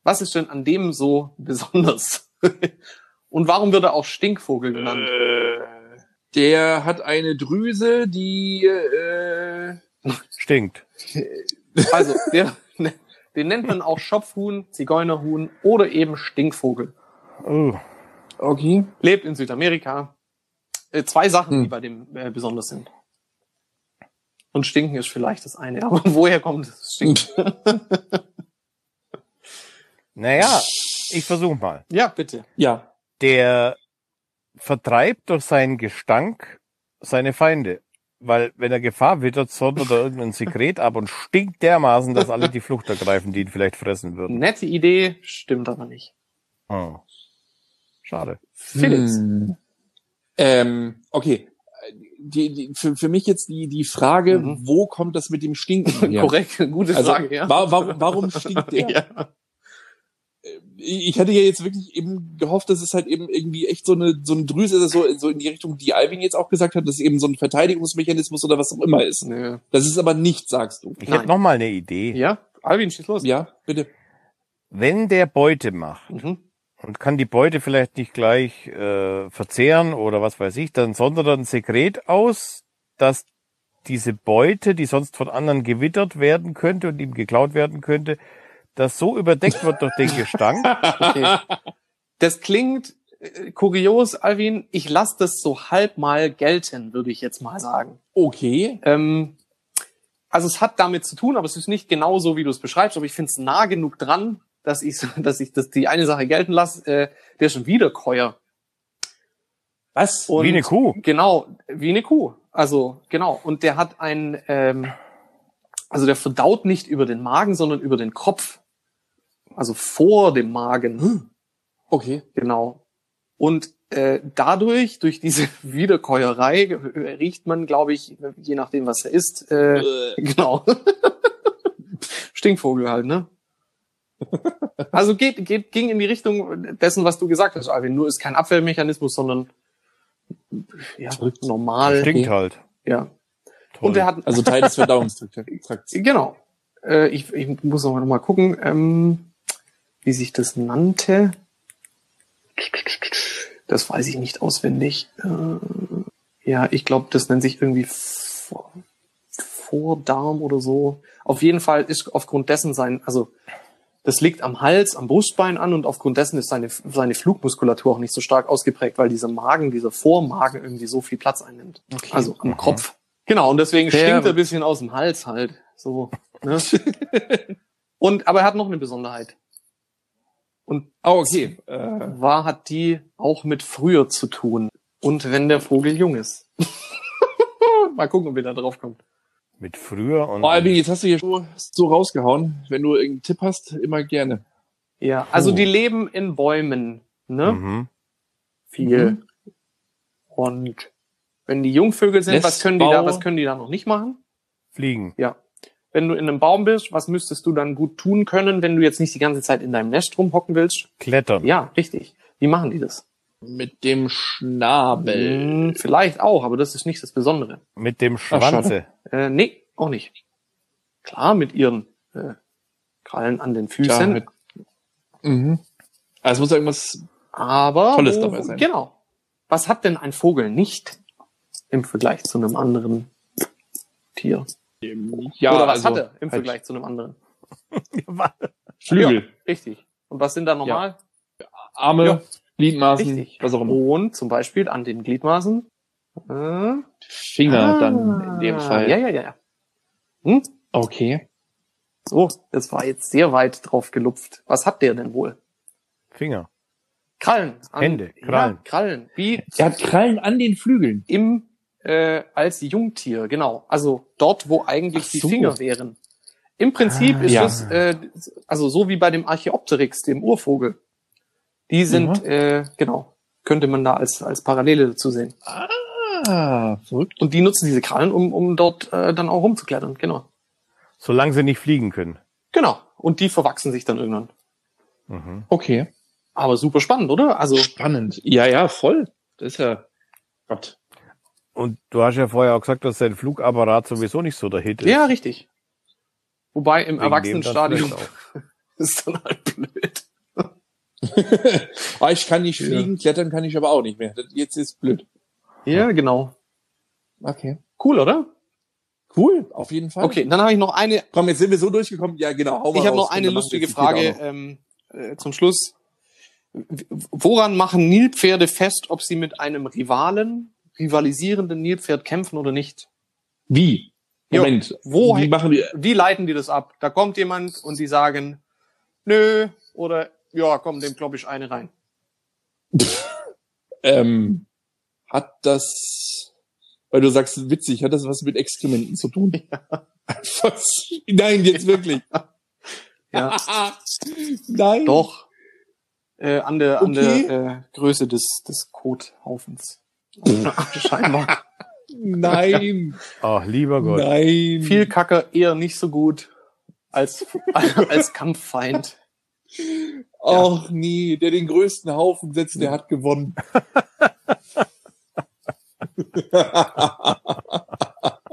Speaker 1: Was ist denn an dem so besonders? *laughs* Und warum wird er auch Stinkvogel genannt?
Speaker 2: der hat eine Drüse, die äh,
Speaker 3: Stinkt.
Speaker 1: Also, der, den nennt man auch Schopfhuhn, Zigeunerhuhn oder eben Stinkvogel.
Speaker 3: Oh.
Speaker 2: okay.
Speaker 1: Lebt in Südamerika. Äh, zwei Sachen,
Speaker 2: Hm.
Speaker 1: die bei dem äh, besonders sind. Und stinken ist vielleicht das eine. Aber *laughs* woher kommt das Stinken? *laughs*
Speaker 3: Naja, ich versuche mal.
Speaker 1: ja, bitte.
Speaker 2: Ja.
Speaker 3: Der vertreibt durch seinen Gestank seine Feinde. Weil wenn er Gefahr wittert, sondert er irgendein Sekret ab und stinkt dermaßen, dass alle die Flucht ergreifen, die ihn vielleicht fressen würden.
Speaker 1: Nette Idee, stimmt aber nicht.
Speaker 3: Hm. Schade.
Speaker 1: Felix.
Speaker 2: Hm. Ähm, okay. Die, die, für, für mich jetzt die, die Frage,
Speaker 1: Mhm.
Speaker 2: wo kommt das mit dem Stinken *laughs* her?
Speaker 1: Korrekt, gute
Speaker 2: Also,
Speaker 1: Frage, ja.
Speaker 2: wa warum, warum stinkt *laughs* der?
Speaker 1: ja.
Speaker 2: Ich ich hatte ja jetzt wirklich eben gehofft, dass es halt eben irgendwie echt so eine, so eine Drüse ist, so, so in die Richtung, die Alvin jetzt auch gesagt hat, dass es eben so ein Verteidigungsmechanismus oder was auch immer ist.
Speaker 1: Nö.
Speaker 2: Das ist aber nicht, sagst du.
Speaker 3: Ich
Speaker 1: Nein.
Speaker 3: hätte noch mal eine Idee.
Speaker 1: Ja, Alvin, schieß los.
Speaker 2: Ja, bitte.
Speaker 3: Wenn der Beute macht
Speaker 1: Mhm.
Speaker 3: und kann die Beute vielleicht nicht gleich äh, verzehren oder was weiß ich, dann sondert er ein Sekret aus, dass diese Beute, die sonst von anderen gewittert werden könnte und ihm geklaut werden könnte, das so überdeckt wird durch den Gestank.
Speaker 1: Okay. Das klingt äh, kurios, Alvin. Ich lasse das so halb mal gelten, würde ich jetzt mal sagen.
Speaker 2: Okay.
Speaker 1: Ähm, also es hat damit zu tun, aber es ist nicht genau so, wie du es beschreibst, aber ich finde es nah genug dran, dass ich, *laughs* dass ich das die eine Sache gelten lasse. Äh, der ist schon wieder Keuer.
Speaker 2: Was?
Speaker 1: Und
Speaker 3: Wie eine Kuh.
Speaker 1: Genau, wie eine Kuh. Also genau. Und der hat ein, ähm, also der verdaut nicht über den Magen, sondern über den Kopf. Also vor dem Magen.
Speaker 2: Okay.
Speaker 1: Genau. Und äh, dadurch, durch diese *laughs* Wiederkäuerei, äh, riecht man, glaube ich, je nachdem, was er isst, äh, *laughs* genau. Stinkvogel halt, ne? *laughs* Also geht, geht, ging in die Richtung dessen, was du gesagt hast, Alvin. Nur ist kein Abwehrmechanismus, sondern ja, normal.
Speaker 3: Stinkt halt.
Speaker 1: Ja.
Speaker 3: Toll.
Speaker 1: Und er hat,
Speaker 2: Also Teil des Verdauungstrakts.
Speaker 1: genau. Äh, ich, ich muss noch mal gucken, ähm, wie sich das nannte. Das weiß ich nicht auswendig. Äh, ja, ich glaube, das nennt sich irgendwie Vor Vordarm oder so. Auf jeden Fall ist aufgrund dessen sein, also das liegt am Hals, am Brustbein an und aufgrund dessen ist seine, seine Flugmuskulatur auch nicht so stark ausgeprägt, weil dieser Magen, dieser Vormagen irgendwie so viel Platz einnimmt.
Speaker 2: Okay.
Speaker 1: Also am Kopf. Genau, und deswegen
Speaker 2: Der-
Speaker 1: stinkt er ein bisschen aus dem Hals halt. So. Ne? *laughs* und aber er hat noch eine Besonderheit. Und
Speaker 2: Oh, okay. Äh,
Speaker 1: war hat die auch mit früher zu tun. Und wenn der Vogel jung ist. *laughs* Mal gucken, ob ihr da drauf kommt.
Speaker 3: Mit früher und
Speaker 2: oh, Alvin, jetzt hast du hier so, so rausgehauen. Wenn du irgendeinen Tipp hast, immer gerne.
Speaker 1: Ja, also
Speaker 3: Oh.
Speaker 1: die leben in Bäumen, ne?
Speaker 3: mhm.
Speaker 1: Viel.
Speaker 2: Mhm.
Speaker 1: Und wenn die Jungvögel sind, was können die da,
Speaker 2: Nestbau.
Speaker 1: was können die da noch nicht machen?
Speaker 3: fliegen.
Speaker 1: Ja. Wenn du in einem Baum bist, was müsstest du dann gut tun können, wenn du jetzt nicht die ganze Zeit in deinem Nest rumhocken willst?
Speaker 3: Klettern.
Speaker 1: Ja, richtig. Wie machen die das?
Speaker 2: Mit dem Schnabel.
Speaker 1: Hm, vielleicht auch, aber das ist nicht das Besondere.
Speaker 3: Mit dem. Schwanze.
Speaker 1: Äh, nee, auch nicht. Klar, mit ihren äh, Krallen an den Füßen.
Speaker 2: Klar, mit- Mhm. Also es muss irgendwas.
Speaker 1: aber
Speaker 2: Tolles
Speaker 1: wo,
Speaker 2: dabei sein.
Speaker 1: Genau. Was hat denn ein Vogel nicht im Vergleich zu einem anderen Tier?
Speaker 2: Ja,
Speaker 1: Oder was
Speaker 2: also
Speaker 1: hat er im
Speaker 2: halt
Speaker 1: Vergleich zu einem anderen? *laughs*
Speaker 2: Flügel,
Speaker 1: Richtig. Und was sind da normal?
Speaker 2: Arme,
Speaker 1: Ja.
Speaker 2: Gliedmaßen,
Speaker 1: Richtig.
Speaker 2: was auch immer.
Speaker 1: Und zum Beispiel an den Gliedmaßen. Äh,
Speaker 2: Finger dann in dem
Speaker 1: ah,
Speaker 2: Fall.
Speaker 1: Ja, ja, ja, ja. Hm?
Speaker 2: Okay.
Speaker 1: So, das war jetzt sehr weit drauf gelupft. Was hat der denn wohl?
Speaker 3: Finger.
Speaker 1: Krallen. An,
Speaker 3: Hände, Krallen.
Speaker 1: Ja, Krallen. Wie
Speaker 2: Er hat Krallen an den Flügeln.
Speaker 1: im äh, als Jungtier, genau. Also dort, wo eigentlich
Speaker 2: Ach
Speaker 1: die
Speaker 2: so.
Speaker 1: Finger wären. Im Prinzip
Speaker 3: Ah,
Speaker 1: ist
Speaker 2: ja.
Speaker 1: es äh, also so wie bei dem Archaeopteryx, dem Urvogel. Die sind
Speaker 2: Mhm.
Speaker 1: äh, genau könnte man da als als Parallele dazu sehen.
Speaker 2: Ah, verrückt.
Speaker 1: Und die nutzen diese Krallen, um um dort äh, dann auch rumzuklettern. Genau.
Speaker 3: Solange sie nicht fliegen können.
Speaker 1: Genau. Und die verwachsen sich dann irgendwann.
Speaker 3: Mhm.
Speaker 2: Okay.
Speaker 1: Aber super spannend, oder? Also
Speaker 2: Spannend. Ja, ja, voll. Das ist ja Gott.
Speaker 3: Und du hast ja vorher auch gesagt, dass dein Flugapparat sowieso nicht so der Hit ist.
Speaker 1: ja, richtig. Wobei im
Speaker 3: Wegen
Speaker 1: Erwachsenenstadium *laughs* ist dann halt blöd.
Speaker 2: Ah, ich kann nicht
Speaker 1: Ja.
Speaker 2: fliegen, klettern kann ich aber auch nicht mehr. Das, jetzt ist blöd.
Speaker 1: Ja, genau.
Speaker 2: Okay.
Speaker 1: Cool, oder?
Speaker 2: Cool, auf jeden Fall.
Speaker 1: Okay, dann habe ich noch eine
Speaker 2: Komm, jetzt sind wir so durchgekommen. Ja, genau. Hau mal
Speaker 1: Ich habe noch eine lustige Frage ähm, äh, zum Schluss. Woran machen Nilpferde fest, ob sie mit einem Rivalen, rivalisierenden Nilpferd kämpfen oder nicht?
Speaker 2: Wie?
Speaker 1: Jo,
Speaker 2: Moment,
Speaker 1: wo-
Speaker 2: wie machen wir?
Speaker 1: Wie leiten die das ab? Da kommt jemand und die sagen, nö, oder ja, komm, dem klopp ich eine rein. *laughs*
Speaker 2: Ähm, hat das, weil du sagst witzig, hat das was mit Exkrementen zu tun? *laughs* Was? *laughs* Nein, jetzt wirklich.
Speaker 1: Ja,
Speaker 2: Nein.
Speaker 1: doch. Äh, an der, an
Speaker 2: Okay.
Speaker 1: der äh, Größe des, des Kothaufens. *laughs* Scheinbar.
Speaker 2: Nein.
Speaker 3: Ach, lieber Gott.
Speaker 2: Nein.
Speaker 1: Viel Kacker eher nicht so gut als, *laughs* als Kampffeind. *laughs*
Speaker 2: Ach nee, der den größten Haufen setzt, der hat gewonnen.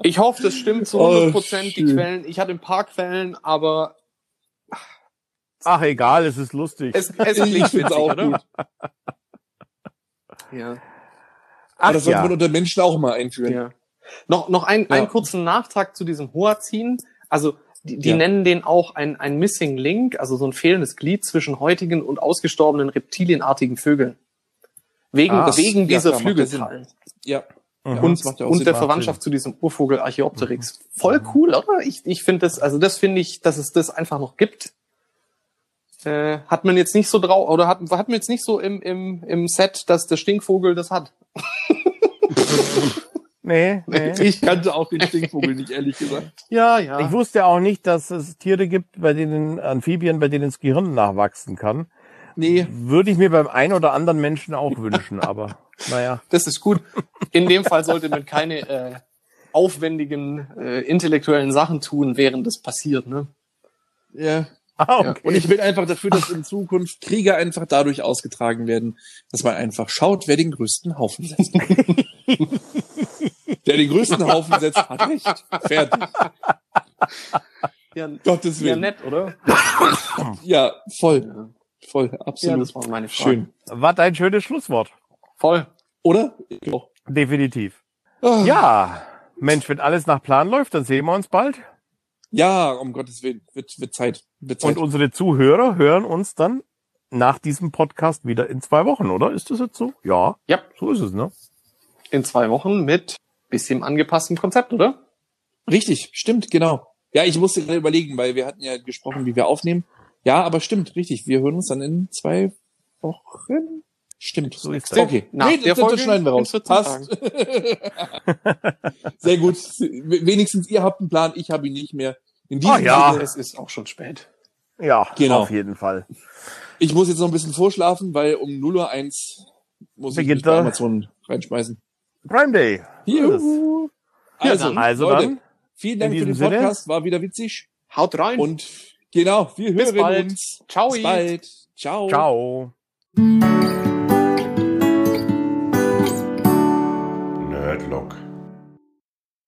Speaker 1: Ich hoffe, das stimmt zu
Speaker 2: Oh,
Speaker 1: 100 Prozent, die
Speaker 2: schön.
Speaker 1: Quellen. Ich hatte ein paar Quellen, aber
Speaker 3: Ach, egal, es ist lustig.
Speaker 1: es, es klingt
Speaker 2: find's
Speaker 1: witzig,
Speaker 2: auch
Speaker 1: oder?
Speaker 2: gut.
Speaker 1: Ja.
Speaker 3: Ach
Speaker 2: das sollte
Speaker 3: ja.
Speaker 2: man unter Menschen auch mal einführen.
Speaker 1: Ja. Noch, noch ein,
Speaker 2: Ja.
Speaker 1: einen kurzen Nachtrag zu diesem Hoazin. Also, die, die
Speaker 2: Ja.
Speaker 1: nennen den auch ein, ein Missing Link, also so ein fehlendes Glied zwischen heutigen und ausgestorbenen reptilienartigen Vögeln. Wegen,
Speaker 3: Ah,
Speaker 1: wegen dieser
Speaker 2: ja Sinn.
Speaker 1: Flügelkrallen.
Speaker 2: Ja.
Speaker 3: Mhm.
Speaker 1: Und,
Speaker 2: ja
Speaker 1: und der Verwandtschaft zu diesem Urvogel Archaeopteryx. Voll cool, oder? Ich, ich finde das, also das finde ich, dass es das einfach noch gibt. Äh, hat man jetzt nicht so drauf, oder hat, hat man jetzt nicht so im, im, im Set, dass der Stinkvogel das hat. *laughs*
Speaker 3: Nee, nee.
Speaker 2: Ich kannte auch den Stinkvogel nicht, ehrlich gesagt.
Speaker 1: Ja, ja.
Speaker 3: Ich wusste auch nicht, dass es Tiere gibt, bei denen Amphibien, bei denen das Gehirn nachwachsen kann.
Speaker 2: Nee.
Speaker 3: Würde ich mir beim einen oder anderen Menschen auch wünschen, aber *laughs* naja.
Speaker 1: Das ist gut. In dem Fall sollte man keine äh, aufwendigen äh, intellektuellen Sachen tun, während das passiert. Ne?
Speaker 2: Ja.
Speaker 3: Ah,
Speaker 1: Ja.
Speaker 3: okay.
Speaker 2: Und ich bin einfach dafür, dass in Zukunft Kriege einfach dadurch ausgetragen werden, dass man einfach schaut, wer den größten Haufen setzt. *laughs* der den größten Haufen setzt, hat recht. Fertig.
Speaker 1: Ja,
Speaker 2: Gottes
Speaker 1: ja
Speaker 2: Willen.
Speaker 1: nett, oder?
Speaker 2: Ja, voll.
Speaker 1: Ja,
Speaker 2: Voll,
Speaker 1: ja
Speaker 2: absolut.
Speaker 1: das war meine Frage.
Speaker 2: Schön.
Speaker 3: Was ein schönes Schlusswort.
Speaker 1: Voll.
Speaker 2: Oder? Ich auch.
Speaker 3: Definitiv.
Speaker 2: Ah.
Speaker 3: Ja, Mensch, wenn alles nach Plan läuft, dann sehen wir uns bald.
Speaker 2: Ja, um Gottes Willen. Wird, wird Zeit. Wird Zeit.
Speaker 3: Und unsere Zuhörer hören uns dann nach diesem Podcast wieder in zwei Wochen, oder? Ist das jetzt so? Ja,
Speaker 1: Ja,
Speaker 3: so ist es, ne?
Speaker 1: in zwei Wochen mit bisschen angepasstem Konzept, oder?
Speaker 2: Richtig, stimmt, genau. Ja, ich musste gerade überlegen, weil wir hatten ja gesprochen, wie wir aufnehmen. Ja, aber stimmt, richtig. Wir hören uns dann in zwei Wochen. Stimmt.
Speaker 3: So ist das.
Speaker 2: Okay.
Speaker 1: Nach
Speaker 2: nee,
Speaker 1: der
Speaker 2: das, das schneiden wir raus.
Speaker 1: 14
Speaker 2: Passt. *laughs* *laughs* Sehr gut. Wenigstens ihr habt einen Plan, ich habe ihn nicht mehr. In diesem
Speaker 3: Ah, ja.
Speaker 2: Sinne,
Speaker 1: Es ist auch schon spät.
Speaker 3: Ja,
Speaker 2: Genau.
Speaker 3: auf jeden Fall.
Speaker 2: ich muss jetzt noch ein bisschen vorschlafen, weil um 0.01 Uhr muss ich
Speaker 3: Beginnt
Speaker 2: mich bei. Amazon reinschmeißen.
Speaker 3: Prime Day.
Speaker 2: Juhu. Also,
Speaker 3: Also
Speaker 2: Leute,
Speaker 3: dann,
Speaker 2: vielen Dank für den
Speaker 3: Sinne.
Speaker 2: Podcast, war wieder witzig.
Speaker 1: Haut rein.
Speaker 2: Und genau, wir
Speaker 1: Bis
Speaker 2: hören
Speaker 1: bald.
Speaker 2: uns.
Speaker 1: Ciao.
Speaker 2: Bis bald. Ciao.
Speaker 3: ciao.
Speaker 5: Nerdlock,